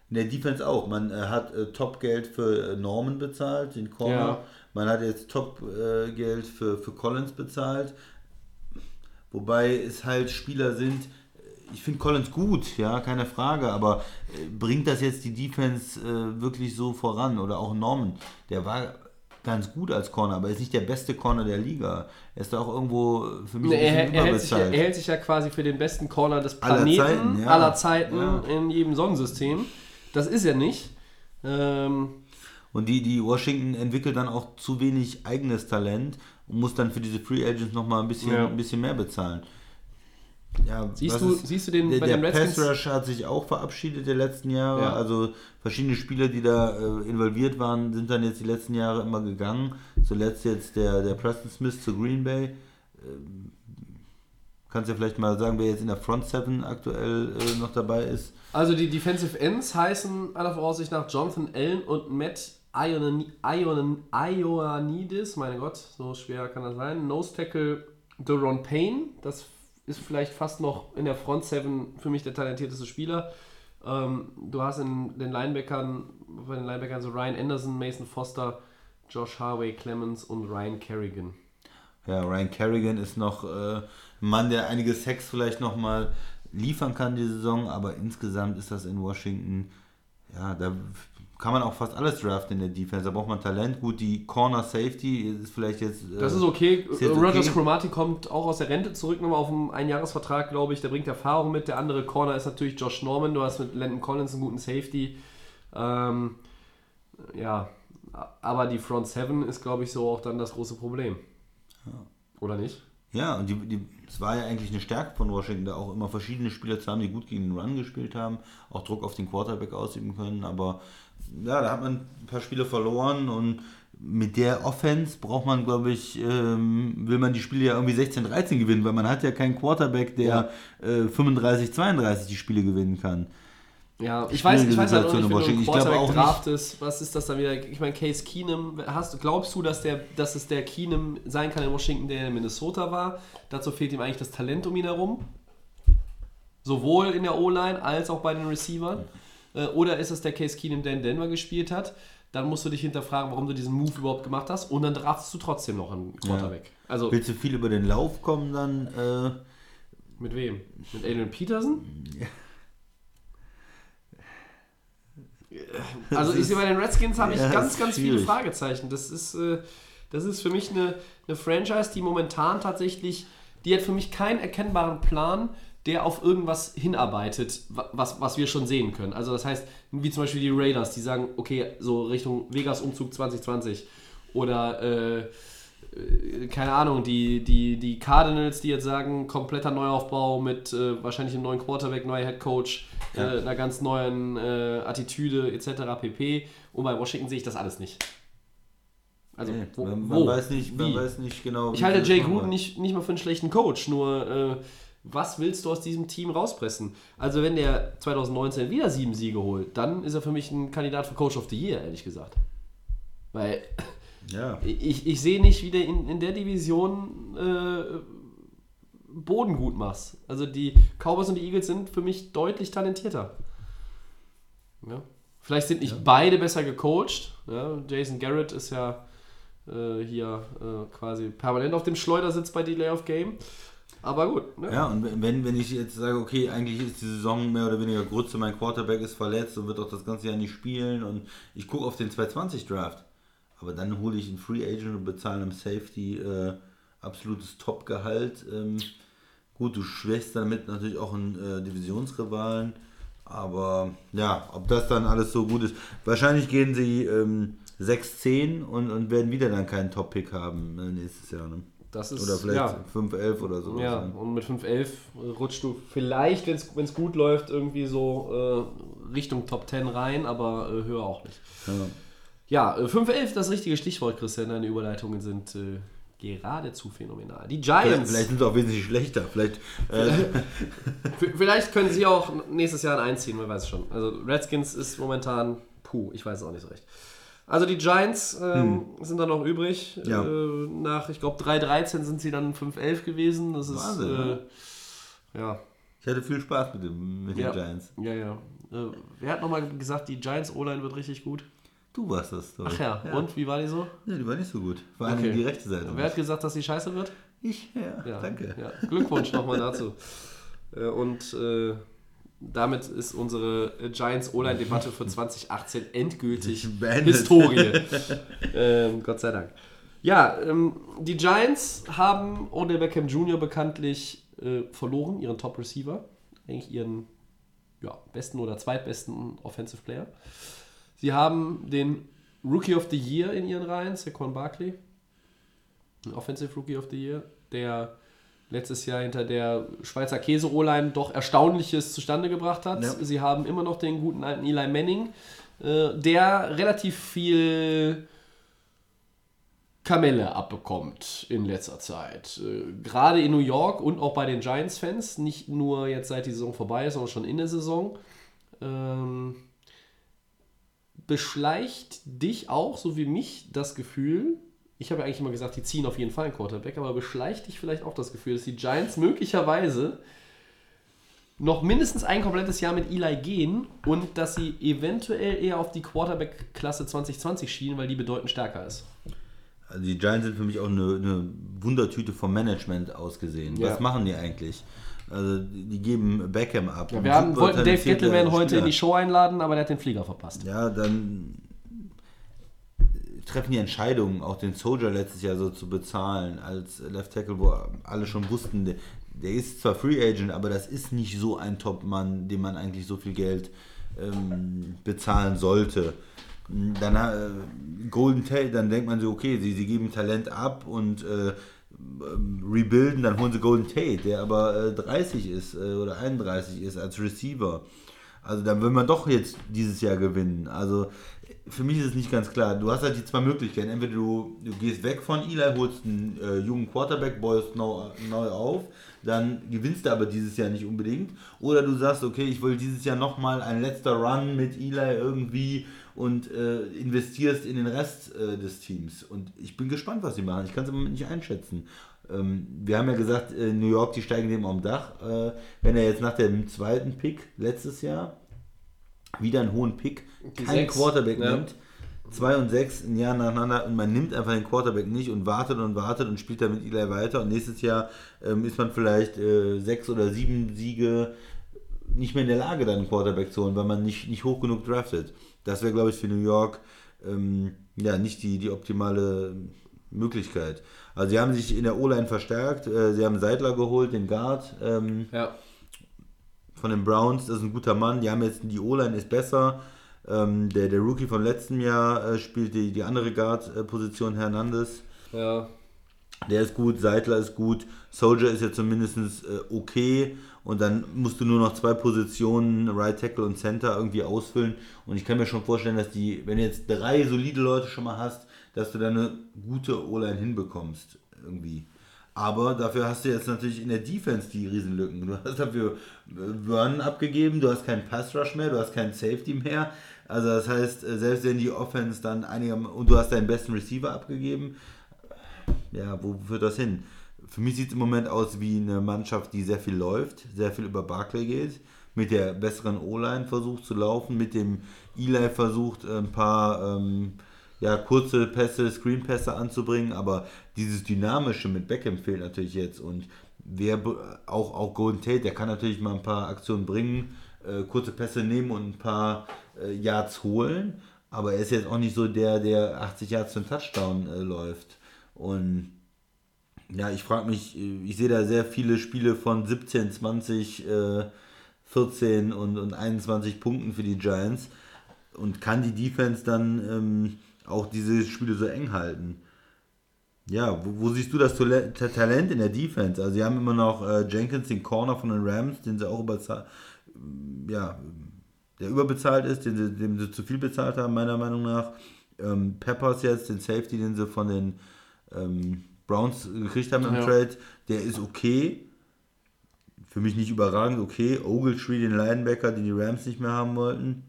In der Defense auch. Man äh, hat äh, Top-Geld für äh, Norman bezahlt, den Corner. Ja. Man hat jetzt Top-Geld für, für Collins bezahlt. Wobei es halt Spieler sind, ich finde Collins gut, ja, keine Frage, aber äh, bringt das jetzt die Defense äh, wirklich so voran? Oder auch Norman, der war ganz gut als Corner, aber ist nicht der beste Corner der Liga. Er ist da auch irgendwo für mich Er, ein er, bisschen er, hält sich er hält sich ja quasi für den besten Corner des Aller Planeten Zeiten, ja. aller Zeiten Ja. in jedem Sonnensystem. Das ist er nicht. Ähm, Und die, die Washington entwickelt dann auch zu wenig eigenes Talent und muss dann für diese Free Agents nochmal ein bisschen, Ja. ein bisschen mehr bezahlen. Ja, Siehst du- siehst du den der, bei der den Redskins- Pass Rush hat sich auch verabschiedet der letzten Jahre. Ja. Also verschiedene Spieler, die da äh, involviert waren, sind dann jetzt die letzten Jahre immer gegangen. Zuletzt jetzt der, der Preston Smith zu Green Bay. Ähm, kannst ja vielleicht mal sagen, wer jetzt in der Front Seven aktuell äh, noch dabei ist. also die Defensive Ends heißen aller Voraussicht nach Jonathan Allen und Matt Ionan- Ionan- Ioannidis. Meine Gott, so schwer kann das sein. Nose Tackle Deron Payne. Das ist vielleicht fast noch in der Front Seven für mich der talentierteste Spieler. Ähm, du hast in den Linebackern, bei den Linebackern so Ryan Anderson, Mason Foster, Josh Harvey, Clemens und Ryan Kerrigan. Ja, Ryan Kerrigan ist noch äh, ein Mann, der einige Sex vielleicht nochmal liefern kann die Saison, aber insgesamt ist das in Washington, ja, da kann man auch fast alles draften in der Defense. Da braucht man Talent. Gut, die Corner Safety ist vielleicht jetzt. äh, Das ist okay. ist Rogers okay. Cromartie kommt auch aus der Rente zurück, nochmal auf einen Einjahresvertrag, glaube ich. Der bringt Erfahrung mit. Der andere Corner ist natürlich Josh Norman. Du hast mit Landon Collins einen guten Safety. Ähm, ja, aber die Front Seven ist, glaube ich, so auch dann das große Problem. Oder nicht? Ja, und die, die, es war ja eigentlich eine Stärke von Washington, da auch immer verschiedene Spieler zu haben, die gut gegen den Run gespielt haben, auch Druck auf den Quarterback ausüben können. Aber ja, da hat man ein paar Spiele verloren und mit der Offense braucht man, glaube ich, ähm, will man die Spiele ja irgendwie 16-13 gewinnen, weil man hat ja keinen Quarterback, der äh, 35-32 die Spiele gewinnen kann. Ja, ich weiß, ich weiß halt auch nicht, wenn du einen Washington. Ich glaube Quarterback auch nicht- draftest, was ist das dann wieder? Ich meine, Case Keenum, hast, glaubst du, dass, der, dass es der Keenum sein kann in Washington, der in Minnesota war? Dazu fehlt ihm eigentlich das Talent um ihn herum. Sowohl in der O-Line als auch bei den Receivern. Äh, Oder ist es der Case Keenum, der in Denver gespielt hat? dann musst du dich hinterfragen, warum du diesen Move überhaupt gemacht hast und dann draftest du trotzdem noch einen Quarterback. Also Willst du viel über den Lauf kommen, dann äh, mit wem? Mit Adrian Peterson? Also ich sehe bei den Redskins habe ich Ja, ganz, ist ganz viele schwierig. Fragezeichen. Das ist, äh, das ist für mich eine, eine Franchise, die momentan tatsächlich, die hat für mich keinen erkennbaren Plan, der auf irgendwas hinarbeitet, wa- was, was wir schon sehen können. Also das heißt, wie zum Beispiel die Raiders, die sagen, okay, so Richtung Vegas-Umzug 2020 oder äh, äh, keine Ahnung, die, die, die Cardinals, die jetzt sagen, kompletter Neuaufbau mit äh, wahrscheinlich einem neuen Quarterback, neuer Headcoach, äh, einer ganz neuen äh, Attitüde etc. pp. Und bei Washington sehe ich das alles nicht. Also, nee, wo, man, man, wo? weiß nicht, man Wie? weiß nicht genau. Ich halte Jay Gruden nicht, nicht mal für einen schlechten Coach, nur äh, was willst du aus diesem Team rauspressen? Also wenn der 2019 wieder sieben Siege holt, dann ist er für mich ein Kandidat für Coach of the Year, ehrlich gesagt. Weil Ja. ich, ich sehe nicht, wie du in, in der Division äh, Boden gut machst. Also die Cowboys und die Eagles sind für mich deutlich talentierter. Ja. Vielleicht sind nicht beide besser gecoacht. Ja. Jason Garrett ist ja äh, hier äh, quasi permanent auf dem Schleudersitz bei Delay of Game. Aber gut. Ne? Ja, und wenn, wenn ich jetzt sage, okay, eigentlich ist die Saison mehr oder weniger Grütze, mein Quarterback ist verletzt und wird auch das ganze Jahr nicht spielen und ich gucke auf den 220 Draft, aber dann hole ich einen Free Agent und bezahle einem Safety äh, absolutes Top-Gehalt. Ähm, gut, du schwächst damit natürlich auch einen äh, Divisionsrivalen, aber ja, ob das dann alles so gut ist. Wahrscheinlich gehen sie ähm, 6-10 und, und werden wieder dann keinen Top-Pick haben äh, nächstes Jahr. Ne? Das ist Oder vielleicht ja, 5-11 oder so. Ja, und mit 5-11 äh, rutscht du vielleicht, wenn es gut läuft, irgendwie so äh, Richtung Top 10 rein, aber äh, höher auch nicht. Ja. Ja, äh, 5-11, das richtige Stichwort, Christian. Deine Überleitungen sind äh, geradezu phänomenal. Die Vielleicht, Giants, vielleicht sind sie auch wesentlich schlechter. Vielleicht, äh, *laughs* vielleicht können sie auch nächstes Jahr einziehen, man weiß es schon. Also Redskins ist momentan, puh, ich weiß es auch nicht so recht. Also die Giants ähm, sind dann noch übrig. Hm. Ja. Äh, nach, ich glaube, 3-13 sind sie dann 5-11 gewesen. Das ist, Wahnsinn, äh, ne? ja, ich hatte viel Spaß mit, dem, mit Ja. den Giants. Ja, ja. Äh, wer hat nochmal gesagt, die Giants O-Line wird richtig gut? Du warst das. Doch. Ach ja. und wie war die so? Nee, die war nicht so gut. Vor allem Okay. die rechte Seite. Wer hat gesagt, dass die scheiße wird? ich? Ja, Ja, danke. Ja. Glückwunsch nochmal dazu. *laughs* Äh, Und äh, damit ist unsere Giants O-Line-Debatte für 2018 endgültig. *laughs* Historie. *laughs* ähm, Gott sei Dank. Ja, ähm, die Giants haben Odell Beckham Jr. bekanntlich äh, verloren, ihren Top-Receiver. Eigentlich ihren ja, besten oder zweitbesten Offensive Player. Sie haben den Rookie of the Year in ihren Reihen, Saquon Barkley. Offensive Rookie of the Year, der letztes Jahr hinter der Schweizer Käse-O-Line doch Erstaunliches zustande gebracht hat. Ja. Sie haben immer noch den guten alten Eli Manning, äh, der relativ viel Kamelle abbekommt in letzter Zeit. Äh, Gerade in New York und auch bei den Giants-Fans, nicht nur jetzt seit die Saison vorbei ist, sondern schon in der Saison. Ähm, beschleicht dich auch, so wie mich, das Gefühl, ich habe ja eigentlich immer gesagt, die ziehen auf jeden Fall einen Quarterback, aber beschleicht dich vielleicht auch das Gefühl, dass die Giants möglicherweise noch mindestens ein komplettes Jahr mit Eli gehen und dass sie eventuell eher auf die Quarterback-Klasse 2020 schielen, weil die bedeutend stärker ist. Also die Giants sind für mich auch eine, eine Wundertüte vom Management ausgesehen. Ja. Was machen die eigentlich? Also die geben Beckham ab. Ja, wir haben, wollten Dave Gettleman heute in die Show einladen, aber der hat den Flieger verpasst. Ja, dann treffen die Entscheidungen, auch den Soldier letztes Jahr so zu bezahlen als Left Tackle, wo alle schon wussten, der, der ist zwar Free Agent, aber das ist nicht so ein Top-Mann, dem man eigentlich so viel Geld ähm, bezahlen sollte. Dann äh, Golden Tate, dann denkt man so, okay, sie, sie geben Talent ab und äh, rebuilden, dann holen sie Golden Tate, der aber äh, 30 ist äh, oder 31 ist als Receiver. Also dann will man doch jetzt dieses Jahr gewinnen. Also für mich ist es nicht ganz klar. Du hast halt die zwei Möglichkeiten. Entweder du, du gehst weg von Eli, holst einen äh, jungen Quarterback, baust neu, neu auf, dann gewinnst du aber dieses Jahr nicht unbedingt. Oder du sagst, okay, ich will dieses Jahr nochmal ein letzter Run mit Eli irgendwie und äh, investierst in den Rest äh, des Teams. Und ich bin gespannt, was sie machen. Ich kann es im Moment nicht einschätzen. Ähm, wir haben ja gesagt, äh, New York, die steigen dem am Dach. Äh, wenn er jetzt nach dem zweiten Pick letztes Jahr wieder einen hohen Pick, Die kein sechs, Quarterback ja. nimmt, 2 und 6 ein Jahr nacheinander und man nimmt einfach den Quarterback nicht und wartet und wartet und spielt damit Eli weiter und nächstes Jahr ähm, ist man vielleicht äh, sechs oder sieben Siege nicht mehr in der Lage, dann einen Quarterback zu holen, weil man nicht, nicht hoch genug draftet. Das wäre, glaube ich, für New York ähm, ja nicht die, die optimale Möglichkeit. Also sie haben sich in der O-Line verstärkt, äh, sie haben Seidler geholt, den Guard ähm, Ja. von den Browns, das ist ein guter Mann, die haben jetzt, die O-Line ist besser. Ähm, der, der Rookie von letztem Jahr äh, spielt die, die andere Guard-Position, Hernandez. Ja. Der ist gut, Seidler ist gut, Soldier ist ja zumindest äh, okay und dann musst du nur noch zwei Positionen, Right Tackle und Center, irgendwie ausfüllen. Und ich kann mir schon vorstellen, dass die, wenn du jetzt drei solide Leute schon mal hast, dass du dann eine gute O-Line hinbekommst, irgendwie. Aber dafür hast du jetzt natürlich in der Defense die Riesenlücken. Du hast dafür äh, Vernon abgegeben, du hast keinen Pass Rush mehr, du hast keinen Safety mehr. Also das heißt, äh, selbst wenn die Offense dann einiger und du hast deinen besten Receiver abgegeben, ja, wo führt das hin? Für mich sieht es im Moment aus wie eine Mannschaft, die sehr viel läuft, sehr viel über Barclay geht, mit der besseren O-Line versucht zu laufen, mit dem Eli versucht, ein paar ähm, ja, kurze Pässe, Screenpässe anzubringen, aber dieses Dynamische mit Beckham fehlt natürlich jetzt und wer auch, auch Golden Tate, der kann natürlich mal ein paar Aktionen bringen, äh, kurze Pässe nehmen und ein paar äh, Yards holen, aber er ist jetzt auch nicht so der, der 80 Yards zum Touchdown äh, läuft. Und ja, ich frage mich, äh, ich sehe da sehr viele Spiele von 17, 20, äh, 14 und, und 21 Punkten für die Giants. Und kann die Defense dann ähm, auch diese Spiele so eng halten? Ja, wo, wo siehst du das Talent in der Defense? Also, sie haben immer noch äh, Jenkins, den Corner von den Rams, den sie auch überzahlt, ja, der überbezahlt ist, den sie, dem sie zu viel bezahlt haben, meiner Meinung nach. Ähm, Peppers jetzt, den Safety, den sie von den ähm, Browns gekriegt haben im Ja. Trade, der ist okay. Für mich nicht überragend, okay. Ogletree, den Linebacker, den die Rams nicht mehr haben wollten.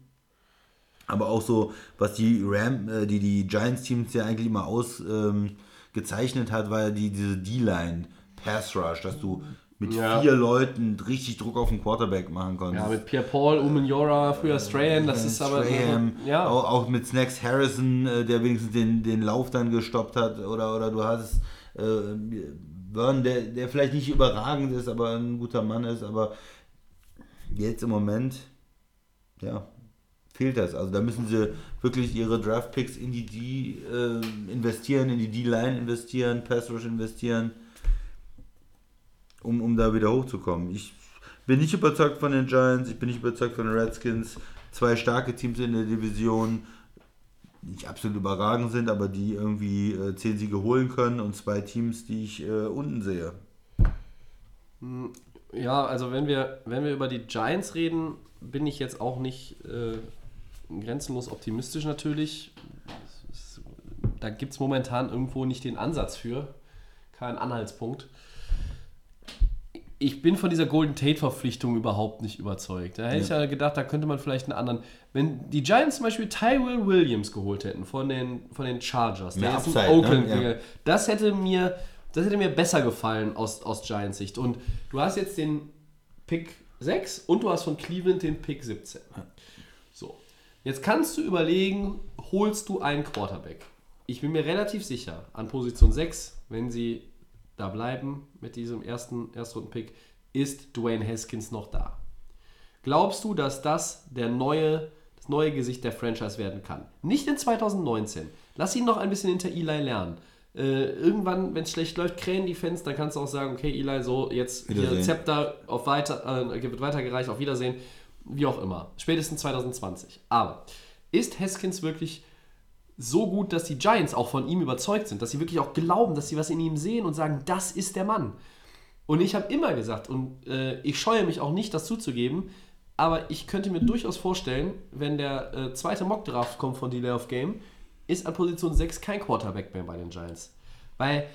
Aber auch so, was die Ram, äh, die, die Giants-Teams ja eigentlich immer ausgezeichnet ähm, hat, war ja die, diese D-Line, Pass Rush, dass du mit Ja. vier Leuten richtig Druck auf den Quarterback machen konntest. Ja, mit Pierre Paul, Umenjora, früher Strahan, das ist aber. Strahan, Ja. auch, auch mit Snacks Harrison, äh, der wenigstens den, den Lauf dann gestoppt hat. Oder, oder du hast äh, Vern, der, der vielleicht nicht überragend ist, aber ein guter Mann ist. Aber jetzt im Moment, ja, fehlt das. Also da müssen sie wirklich ihre Draft-Picks in die D äh, investieren, in die D-Line investieren, Pass Rush investieren, um, um da wieder hochzukommen. Ich bin nicht überzeugt von den Giants, ich bin nicht überzeugt von den Redskins. Zwei starke Teams in der Division, die nicht absolut überragend sind, aber die irgendwie äh, zehn Siege holen können und zwei Teams, die ich äh, unten sehe. Ja, also wenn wir, wenn wir über die Giants reden, bin ich jetzt auch nicht äh, grenzenlos optimistisch natürlich. Da gibt es momentan irgendwo nicht den Ansatz für, keinen Anhaltspunkt. Ich bin von dieser Golden Tate-Verpflichtung überhaupt nicht überzeugt. Da hätte ich ja gedacht, da könnte man vielleicht einen anderen. Wenn die Giants zum Beispiel Tyrell Williams geholt hätten von den, von den Chargers, der jetzt in ne? Oakland Ja. gegangen- das hätte mir, das hätte mir besser gefallen aus, aus Giants Sicht. Und du hast jetzt den Pick 6 und du hast von Cleveland den Pick 17. So. Jetzt kannst du überlegen, holst du einen Quarterback? Ich bin mir relativ sicher, an Position 6, wenn sie da bleiben mit diesem ersten Erstrunden-Pick, ist Dwayne Haskins noch da. Glaubst du, dass das der neue, das neue Gesicht der Franchise werden kann? Nicht in 2019. Lass ihn noch ein bisschen hinter Eli lernen. Äh, irgendwann, wenn es schlecht läuft, krähen die Fans, dann kannst du auch sagen, okay, Eli, so, jetzt hier. Zepter auf weiter, äh, wird weitergereicht, auf Wiedersehen, wie auch immer. Spätestens 2020. Aber ist Haskins wirklich so gut, dass die Giants auch von ihm überzeugt sind, dass sie wirklich auch glauben, dass sie was in ihm sehen und sagen, das ist der Mann. Und ich habe immer gesagt, und äh, ich scheue mich auch nicht, das zuzugeben, aber ich könnte mir durchaus vorstellen, wenn der äh, zweite Mock-Draft kommt von Delay of Game, ist an Position 6 kein Quarterback mehr bei den Giants. Weil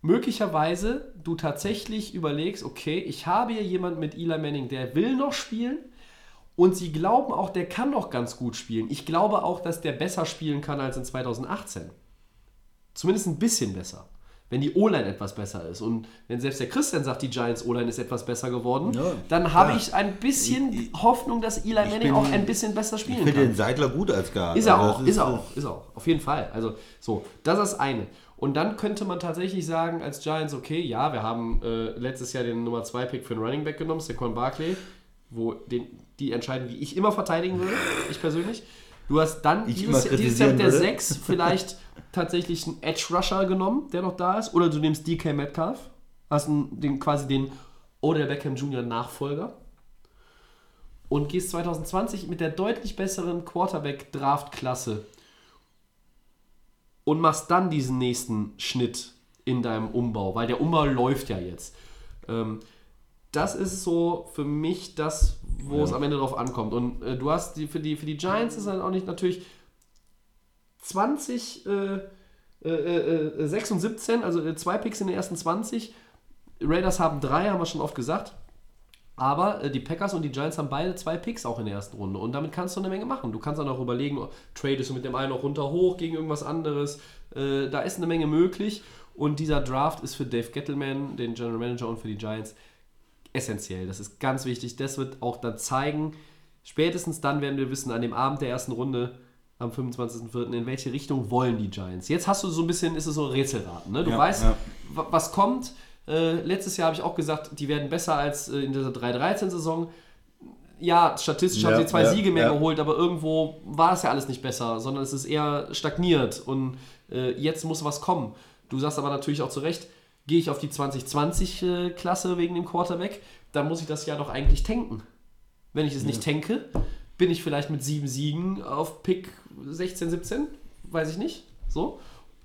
möglicherweise du tatsächlich überlegst, okay, ich habe hier jemanden mit Eli Manning, der will noch spielen und sie glauben auch, der kann noch ganz gut spielen. Ich glaube auch, dass der besser spielen kann als in 2018. Zumindest ein bisschen besser. wenn die O-Line etwas besser ist. Und wenn selbst der Christian sagt, die Giants O-Line ist etwas besser geworden, Ja, dann habe klar. ich ein bisschen Ich- Hoffnung, dass Eli Manning bin- auch ein bisschen besser Ich spielen finde kann. den Seidler gut als Guard. Ist er Also auch, das ist er auch, ist er auch. Auf jeden Fall. Also so, das ist das eine. Und dann könnte man tatsächlich sagen, als Giants, okay, ja, wir haben äh, letztes Jahr den Nummer 2 Pick für den Running Back genommen, Saquon Barkley, wo den, die entscheiden, wie ich immer verteidigen würde, *laughs* ich persönlich. Du hast dann Ich dieses, dieses Jahr mit der kritisieren würde. 6 *laughs* vielleicht tatsächlich einen Edge Rusher genommen, der noch da ist, oder du nimmst DK Metcalf, hast einen, den, quasi den Odell Beckham Jr. Nachfolger und gehst 2020 mit der deutlich besseren Quarterback-Draft-Klasse und machst dann diesen nächsten Schnitt in deinem Umbau, weil der Umbau läuft ja jetzt. Ähm, das ist so für mich das, wo es am Ende drauf ankommt. Und äh, du hast die, für, die, für die Giants ist dann auch nicht natürlich 20, äh, äh, äh, 6 und 17, also äh, zwei Picks in den ersten 20. Raiders haben drei, haben wir schon oft gesagt. Aber äh, die Packers und die Giants haben beide zwei Picks auch in der ersten Runde. Und damit kannst du eine Menge machen. Du kannst dann auch überlegen, tradest du mit dem einen noch runter hoch gegen irgendwas anderes. Äh, da ist eine Menge möglich. Und dieser Draft ist für Dave Gettleman, den General Manager und für die Giants essentiell. Das ist ganz wichtig. Das wird auch dann zeigen, spätestens dann werden wir wissen, an dem Abend der ersten Runde, am 25.04., in welche Richtung wollen die Giants. Jetzt hast du so ein bisschen, ist es so Rätselraten. Ne? Du Ja, weißt, ja. wa- was kommt. Äh, letztes Jahr habe ich auch gesagt, die werden besser als äh, in dieser 3-13-Saison. Ja, statistisch Ja, haben sie zwei ja, Siege mehr ja. geholt, aber irgendwo war es ja alles nicht besser, sondern es ist eher stagniert und äh, jetzt muss was kommen. Du sagst aber natürlich auch zu Recht, gehe ich auf die 2020-Klasse wegen dem Quarterback, dann muss ich das ja doch eigentlich tanken. Wenn ich es nicht tanke, bin ich vielleicht mit sieben Siegen auf Pick 16, 17, weiß ich nicht. So.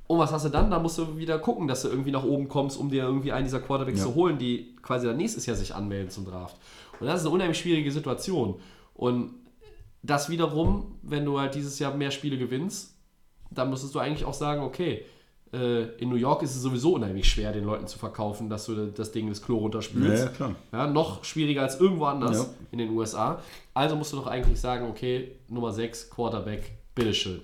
Und was hast du dann? Da musst du wieder gucken, dass du irgendwie nach oben kommst, um dir irgendwie einen dieser Quarterbacks Ja. zu holen, die quasi dann nächstes Jahr sich anmelden zum Draft. Und das ist eine unheimlich schwierige Situation. Und das wiederum, wenn du halt dieses Jahr mehr Spiele gewinnst, dann müsstest du eigentlich auch sagen, okay, in New York ist es sowieso unheimlich schwer, den Leuten zu verkaufen, dass du das Ding ins Klo runterspülst. ja, klar. Ja, noch schwieriger als irgendwo anders Ja. in den USA. Also musst du doch eigentlich sagen, okay, Nummer 6, Quarterback, bitteschön.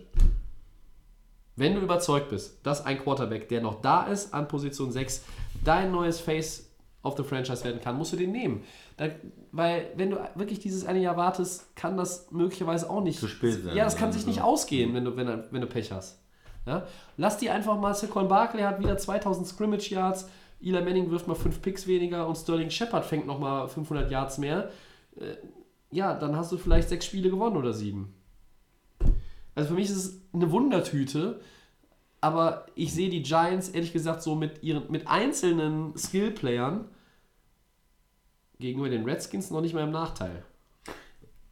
Wenn du überzeugt bist, dass ein Quarterback, der noch da ist, an Position 6, dein neues Face of the Franchise werden kann, musst du den nehmen. Da, weil, wenn du wirklich dieses eine Jahr wartest, kann das möglicherweise auch nicht. Zu spät sein, Ja, das kann sich nicht ausgehen, wenn du, wenn, wenn du Pech hast. Ja? Lass die einfach mal, Saquon Barkley hat wieder 2000 Scrimmage Yards, Eli Manning wirft mal 5 Picks weniger und Sterling Shepard fängt nochmal 500 Yards mehr. Äh, ja, dann hast du vielleicht sechs Spiele gewonnen oder sieben. Also für mich ist es eine Wundertüte, aber ich sehe die Giants ehrlich gesagt so mit ihren mit einzelnen Skill-Playern gegenüber den Redskins noch nicht mal im Nachteil.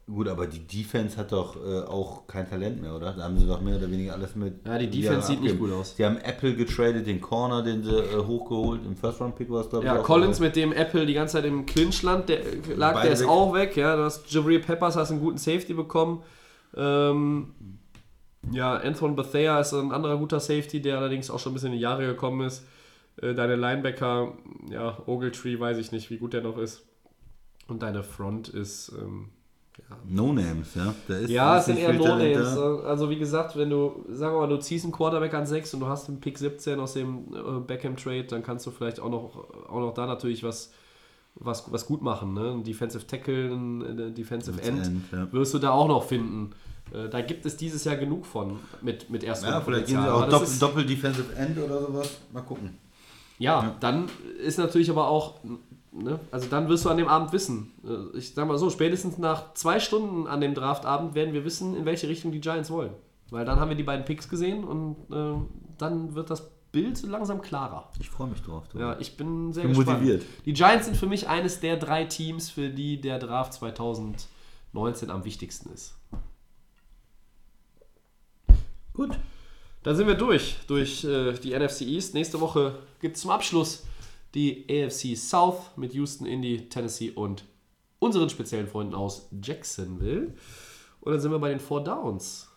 Gut, aber die Defense hat doch äh, auch kein Talent mehr, oder? Da haben sie doch mehr oder weniger alles mit. Ja, die Defense sieht nicht gut aus. Die haben Apple getradet, den Corner, den sie äh, hochgeholt, im First-Round-Pick war es, glaube ich. Ja. Collins mit dem Apple die ganze Zeit im Clinch der lag, Beide der ist weg. auch weg. Ja, du hast Jabril Peppers, hast einen guten Safety bekommen. Ähm, ja, Anton Bethea ist ein anderer guter Safety, der allerdings auch schon ein bisschen in die Jahre gekommen ist. Äh, deine Linebacker, ja, Ogletree, weiß ich nicht, wie gut der noch ist. Und deine Front ist, ähm, No-Names, ja. Da ist ja, es sind eher No-Names. Also wie gesagt, wenn du, sagen wir mal, du ziehst einen Quarterback an 6 und du hast einen Pick 17 aus dem äh, Beckham-Trade, dann kannst du vielleicht auch noch, auch noch da natürlich was, was, was gut machen. Ne? Ein Defensive Tackle, ein Defensive End, End, ja. wirst du da auch noch finden. Äh, Da gibt es dieses Jahr genug von mit, mit ersten Ja, vielleicht gehen sie auch Doppel, Doppel-Defensive End oder sowas. Mal gucken. Ja, dann ist natürlich aber auch, ne, also dann wirst du an dem Abend wissen. Äh, Ich sag mal so, spätestens nach zwei Stunden an dem Draftabend werden wir wissen, in welche Richtung die Giants wollen. Weil dann haben wir die beiden Picks gesehen und äh, dann wird das Bild langsam klarer. Ich freue mich drauf. du. Ja, ich bin sehr Bin gespannt. motiviert. Die Giants sind für mich eines der drei Teams, für die der Draft 2019 am wichtigsten ist. Gut. Dann sind wir durch, durch äh, die NFC East. Nächste Woche gibt es zum Abschluss die AFC South mit Houston, Indy, Tennessee und unseren speziellen Freunden aus Jacksonville. Und dann sind wir bei den Four Downs.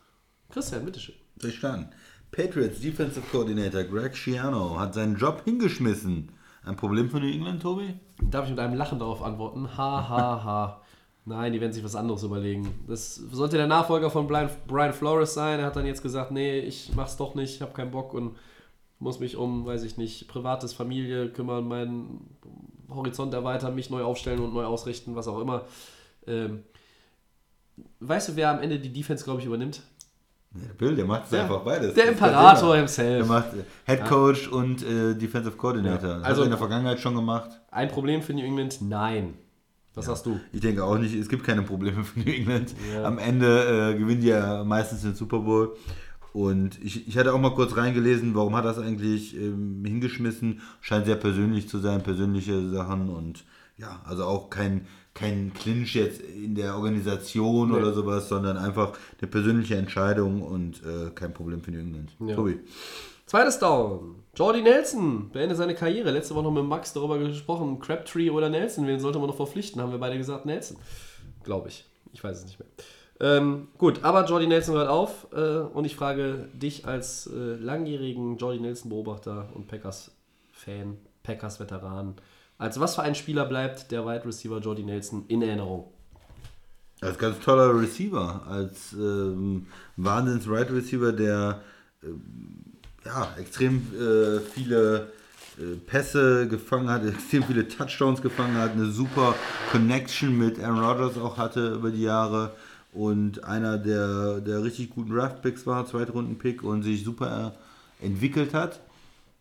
Christian, bitteschön. Starten? Patriots Defensive Coordinator Greg Schiano hat seinen Job hingeschmissen. Ein Problem für New England, Tobi? Darf ich mit einem Lachen darauf antworten? Ha, ha, ha. Nein, die werden sich was anderes überlegen. Das sollte der Nachfolger von Brian, Flores sein. Er hat dann jetzt gesagt, nee, ich mach's doch nicht, ich habe keinen Bock. Und muss mich um, weiß ich nicht, privates Familie kümmern, meinen Horizont erweitern, mich neu aufstellen und neu ausrichten, was auch immer. Ähm, weißt du, wer am Ende die Defense, glaube ich, übernimmt? Ja, der Bill, der macht Ja. einfach beides. Der Imperator kann himself. Der macht äh, Head Coach und äh, Defensive Coordinator. Ja. Also- hat er in der Vergangenheit schon gemacht. Ein Problem für New England? Nein. Was sagst du? Ich denke auch nicht, es gibt keine Probleme für New England. Ja. Am Ende äh, gewinnen die ja meistens den Super Bowl. Und ich, ich hatte auch mal kurz reingelesen, warum hat er das eigentlich ähm, hingeschmissen. Scheint sehr persönlich zu sein, persönliche Sachen und ja, also auch kein, kein Clinch jetzt in der Organisation Nee. oder sowas, sondern einfach eine persönliche Entscheidung und äh, kein Problem für New England. Ja. Tobi. Zweites Down. Jordy Nelson beendet seine Karriere. Letzte Woche noch mit Max darüber gesprochen. Crabtree oder Nelson, wen sollte man noch verpflichten? Haben wir beide gesagt, Nelson. Glaube ich. Ich weiß es nicht mehr. Ähm, gut, aber Jordy Nelson hört auf äh, und ich frage dich als äh, langjährigen Jordy Nelson-Beobachter und Packers-Fan, Packers-Veteran, als was für ein Spieler bleibt der Wide Receiver Jordy Nelson in Erinnerung? Als ganz toller Receiver, als ähm, Wahnsinns-Right Receiver, der ähm, ja, extrem äh, viele äh, Pässe gefangen hat, *laughs* extrem viele Touchdowns gefangen hat, eine super Connection mit Aaron Rodgers auch hatte über die Jahre und einer der, der richtig guten Draft-Picks war, Zweitrunden-Pick und sich super entwickelt hat.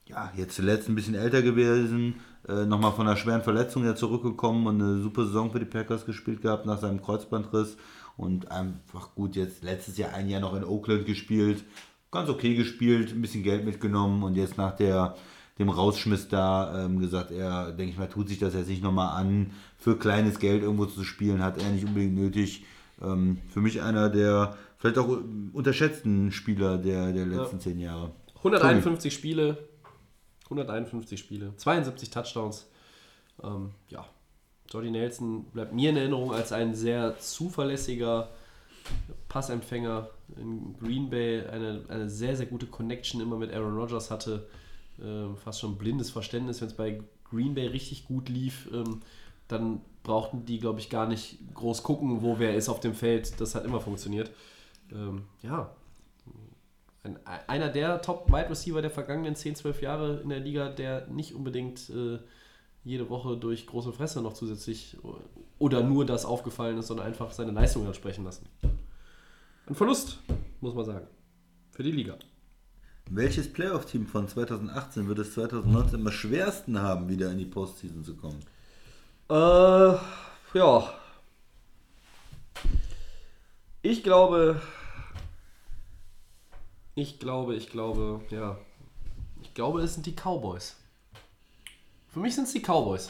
Ja, jetzt zuletzt ein bisschen älter gewesen, äh, nochmal von einer schweren Verletzung ja zurückgekommen und eine super Saison für die Packers gespielt gehabt nach seinem Kreuzbandriss und einfach gut jetzt letztes Jahr ein Jahr noch in Oakland gespielt, ganz okay gespielt, ein bisschen Geld mitgenommen und jetzt nach der dem Rausschmiss da ähm, gesagt, er, denke ich mal, tut sich das jetzt nicht nochmal an, für kleines Geld irgendwo zu spielen, hat er nicht unbedingt nötig. Ähm, für mich einer der vielleicht auch unterschätzten Spieler der, der letzten zehn Jahre. 151 Spiele, 151 Spiele, 72 Touchdowns. Ähm, ja, Jordy Nelson bleibt mir in Erinnerung als ein sehr zuverlässiger Passempfänger in Green Bay, eine, eine sehr, sehr gute Connection immer mit Aaron Rodgers hatte. Ähm, fast schon blindes Verständnis, wenn es bei Green Bay richtig gut lief, ähm, dann brauchten die, glaube ich, gar nicht groß gucken, wo wer ist auf dem Feld. Das hat immer funktioniert. Ähm, ja, ein, einer der Top-Wide Receiver der vergangenen 10, 12 Jahre in der Liga, der nicht unbedingt äh, jede Woche durch große Fresse noch zusätzlich oder nur das aufgefallen ist, sondern einfach seine Leistung hat sprechen lassen. Ein Verlust, muss man sagen, für die Liga. Welches Playoff-Team von 2018 wird es 2019 am schwersten haben, wieder in die Postseason zu kommen? Äh, ja. Ich glaube, ich glaube, ich glaube, ja. Ich glaube, es sind die Cowboys. Für mich sind es die Cowboys.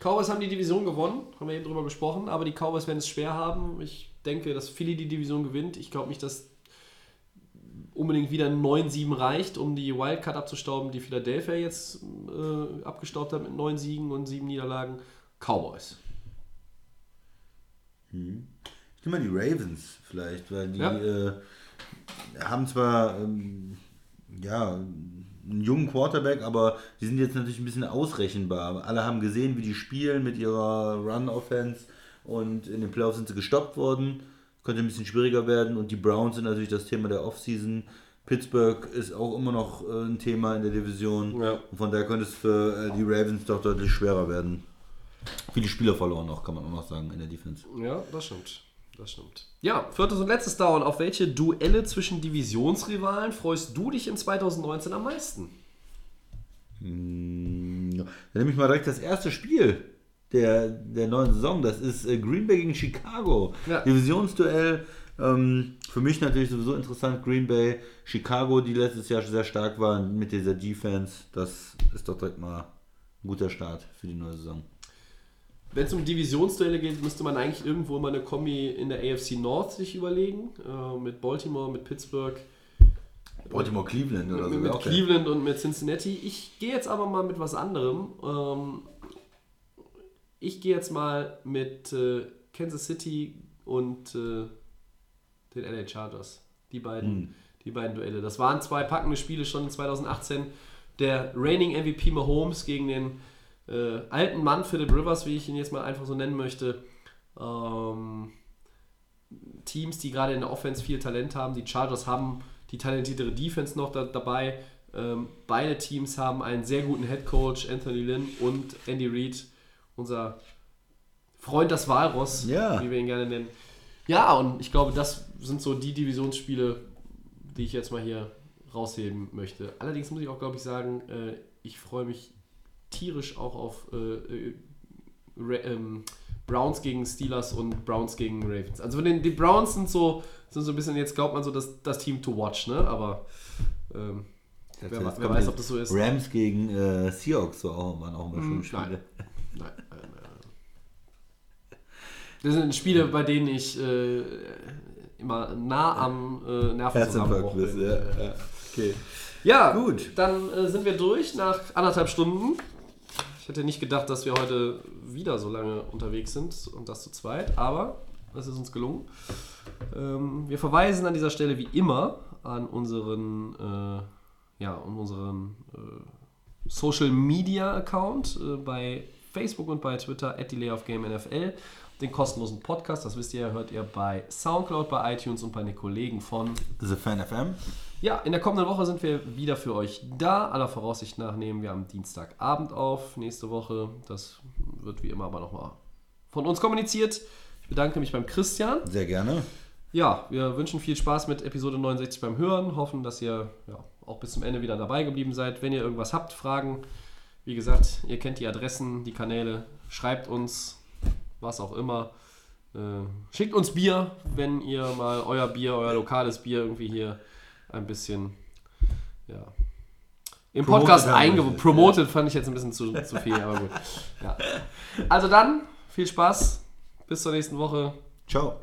Cowboys haben die Division gewonnen, haben wir eben drüber gesprochen, aber die Cowboys werden es schwer haben. Ich denke, dass Philly die Division gewinnt. Ich glaube nicht, dass unbedingt wieder ein 9-7 reicht, um die Wildcard abzustauben, die Philadelphia jetzt äh, abgestaubt hat mit 9 Siegen und 7 Niederlagen. Cowboys. Ich nehme mal die Ravens vielleicht, weil die Ja. äh, haben zwar ähm, ja, einen jungen Quarterback, aber die sind jetzt natürlich ein bisschen ausrechenbar. Alle haben gesehen, wie die spielen mit ihrer Run-Offense und in den Playoffs sind sie gestoppt worden. Könnte ein bisschen schwieriger werden und die Browns sind natürlich das Thema der Offseason. Pittsburgh ist auch immer noch äh, ein Thema in der Division. Ja. Und von daher könnte es für äh, die Ravens doch deutlich schwerer werden. Viele Spieler verloren noch, kann man auch noch sagen, in der Defense. Ja, das stimmt. Das stimmt. Ja, viertes und letztes Down. Auf welche Duelle zwischen Divisionsrivalen freust du dich in 2019 am meisten? Ja. Dann nehme ich mal direkt das erste Spiel der, der neuen Saison. Das ist äh, Green Bay gegen Chicago. Ja. Divisionsduell. Ähm, für mich natürlich sowieso interessant. Green Bay, Chicago, die letztes Jahr sehr stark waren mit dieser Defense. Das ist doch direkt mal ein guter Start für die neue Saison. Wenn es um Divisionsduelle geht, müsste man eigentlich irgendwo mal eine Kombi in der AFC North sich überlegen. Äh, mit Baltimore, mit Pittsburgh, Baltimore Cleveland oder so. mit, geil. Cleveland und mit Cincinnati. Ich gehe jetzt aber mal mit was anderem. Ähm, ich gehe jetzt mal mit äh, Kansas City und äh, den LA Chargers. Die beiden, die beiden Duelle. Das waren zwei packende Spiele schon in 2018. Der reigning MVP Mahomes gegen den äh, alten Mann Philip Rivers, wie ich ihn jetzt mal einfach so nennen möchte. Ähm, Teams, die gerade in der Offense viel Talent haben. Die Chargers haben die talentiertere Defense noch da, dabei. Ähm, beide Teams haben einen sehr guten Head Coach, Anthony Lynn und Andy Reid, unser Freund das Walross, Ja. wie wir ihn gerne nennen. Ja, und ich glaube, das sind so die Divisionsspiele, die ich jetzt mal hier rausheben möchte. Allerdings muss ich auch, glaube ich, sagen, äh, ich freue mich tierisch auch auf äh, äh, ähm, Browns gegen Steelers und Browns gegen Ravens. Also den, die Browns sind so, sind so ein bisschen, jetzt glaubt man so, das, das Team to watch, ne? Aber ähm, wer, wer kommt weiß, ob das so ist. Rams gegen äh, Seahawks so auch, immer schöne Hm, Spiele. nein. Nein, nein, nein. Das sind Spiele, bei denen ich äh, immer nah am äh, Nervenzusammenbruch bin. ja. ja. Okay. Ja, Gut. Dann äh, sind wir durch nach anderthalb Stunden. Ich hätte nicht gedacht, dass wir heute wieder so lange unterwegs sind und das zu zweit, aber es ist uns gelungen. Ähm, wir verweisen an dieser Stelle wie immer an unseren, äh, ja, an unseren äh, Social Media Account äh, bei Facebook und bei Twitter at NFL. Den kostenlosen Podcast, das wisst ihr, hört ihr bei Soundcloud, bei iTunes und bei den Kollegen von The Fan FM. Ja, in der kommenden Woche sind wir wieder für euch da. Aller Voraussicht nach nehmen wir am Dienstagabend auf, nächste Woche. Das wird wie immer aber nochmal von uns kommuniziert. Ich bedanke mich beim Christian. Sehr gerne. Ja, wir wünschen viel Spaß mit Episode 69 beim Hören. Hoffen, dass ihr ja, auch bis zum Ende wieder dabei geblieben seid. Wenn ihr irgendwas habt, Fragen, wie gesagt, ihr kennt die Adressen, die Kanäle. Schreibt uns, was auch immer. Äh, schickt uns Bier, wenn ihr mal euer Bier, euer lokales Bier irgendwie hier ein bisschen ja, im Promoted Podcast wir. Promoted fand ich jetzt ein bisschen zu, zu viel, aber gut. Ja. Also dann, viel Spaß. Bis zur nächsten Woche. Ciao.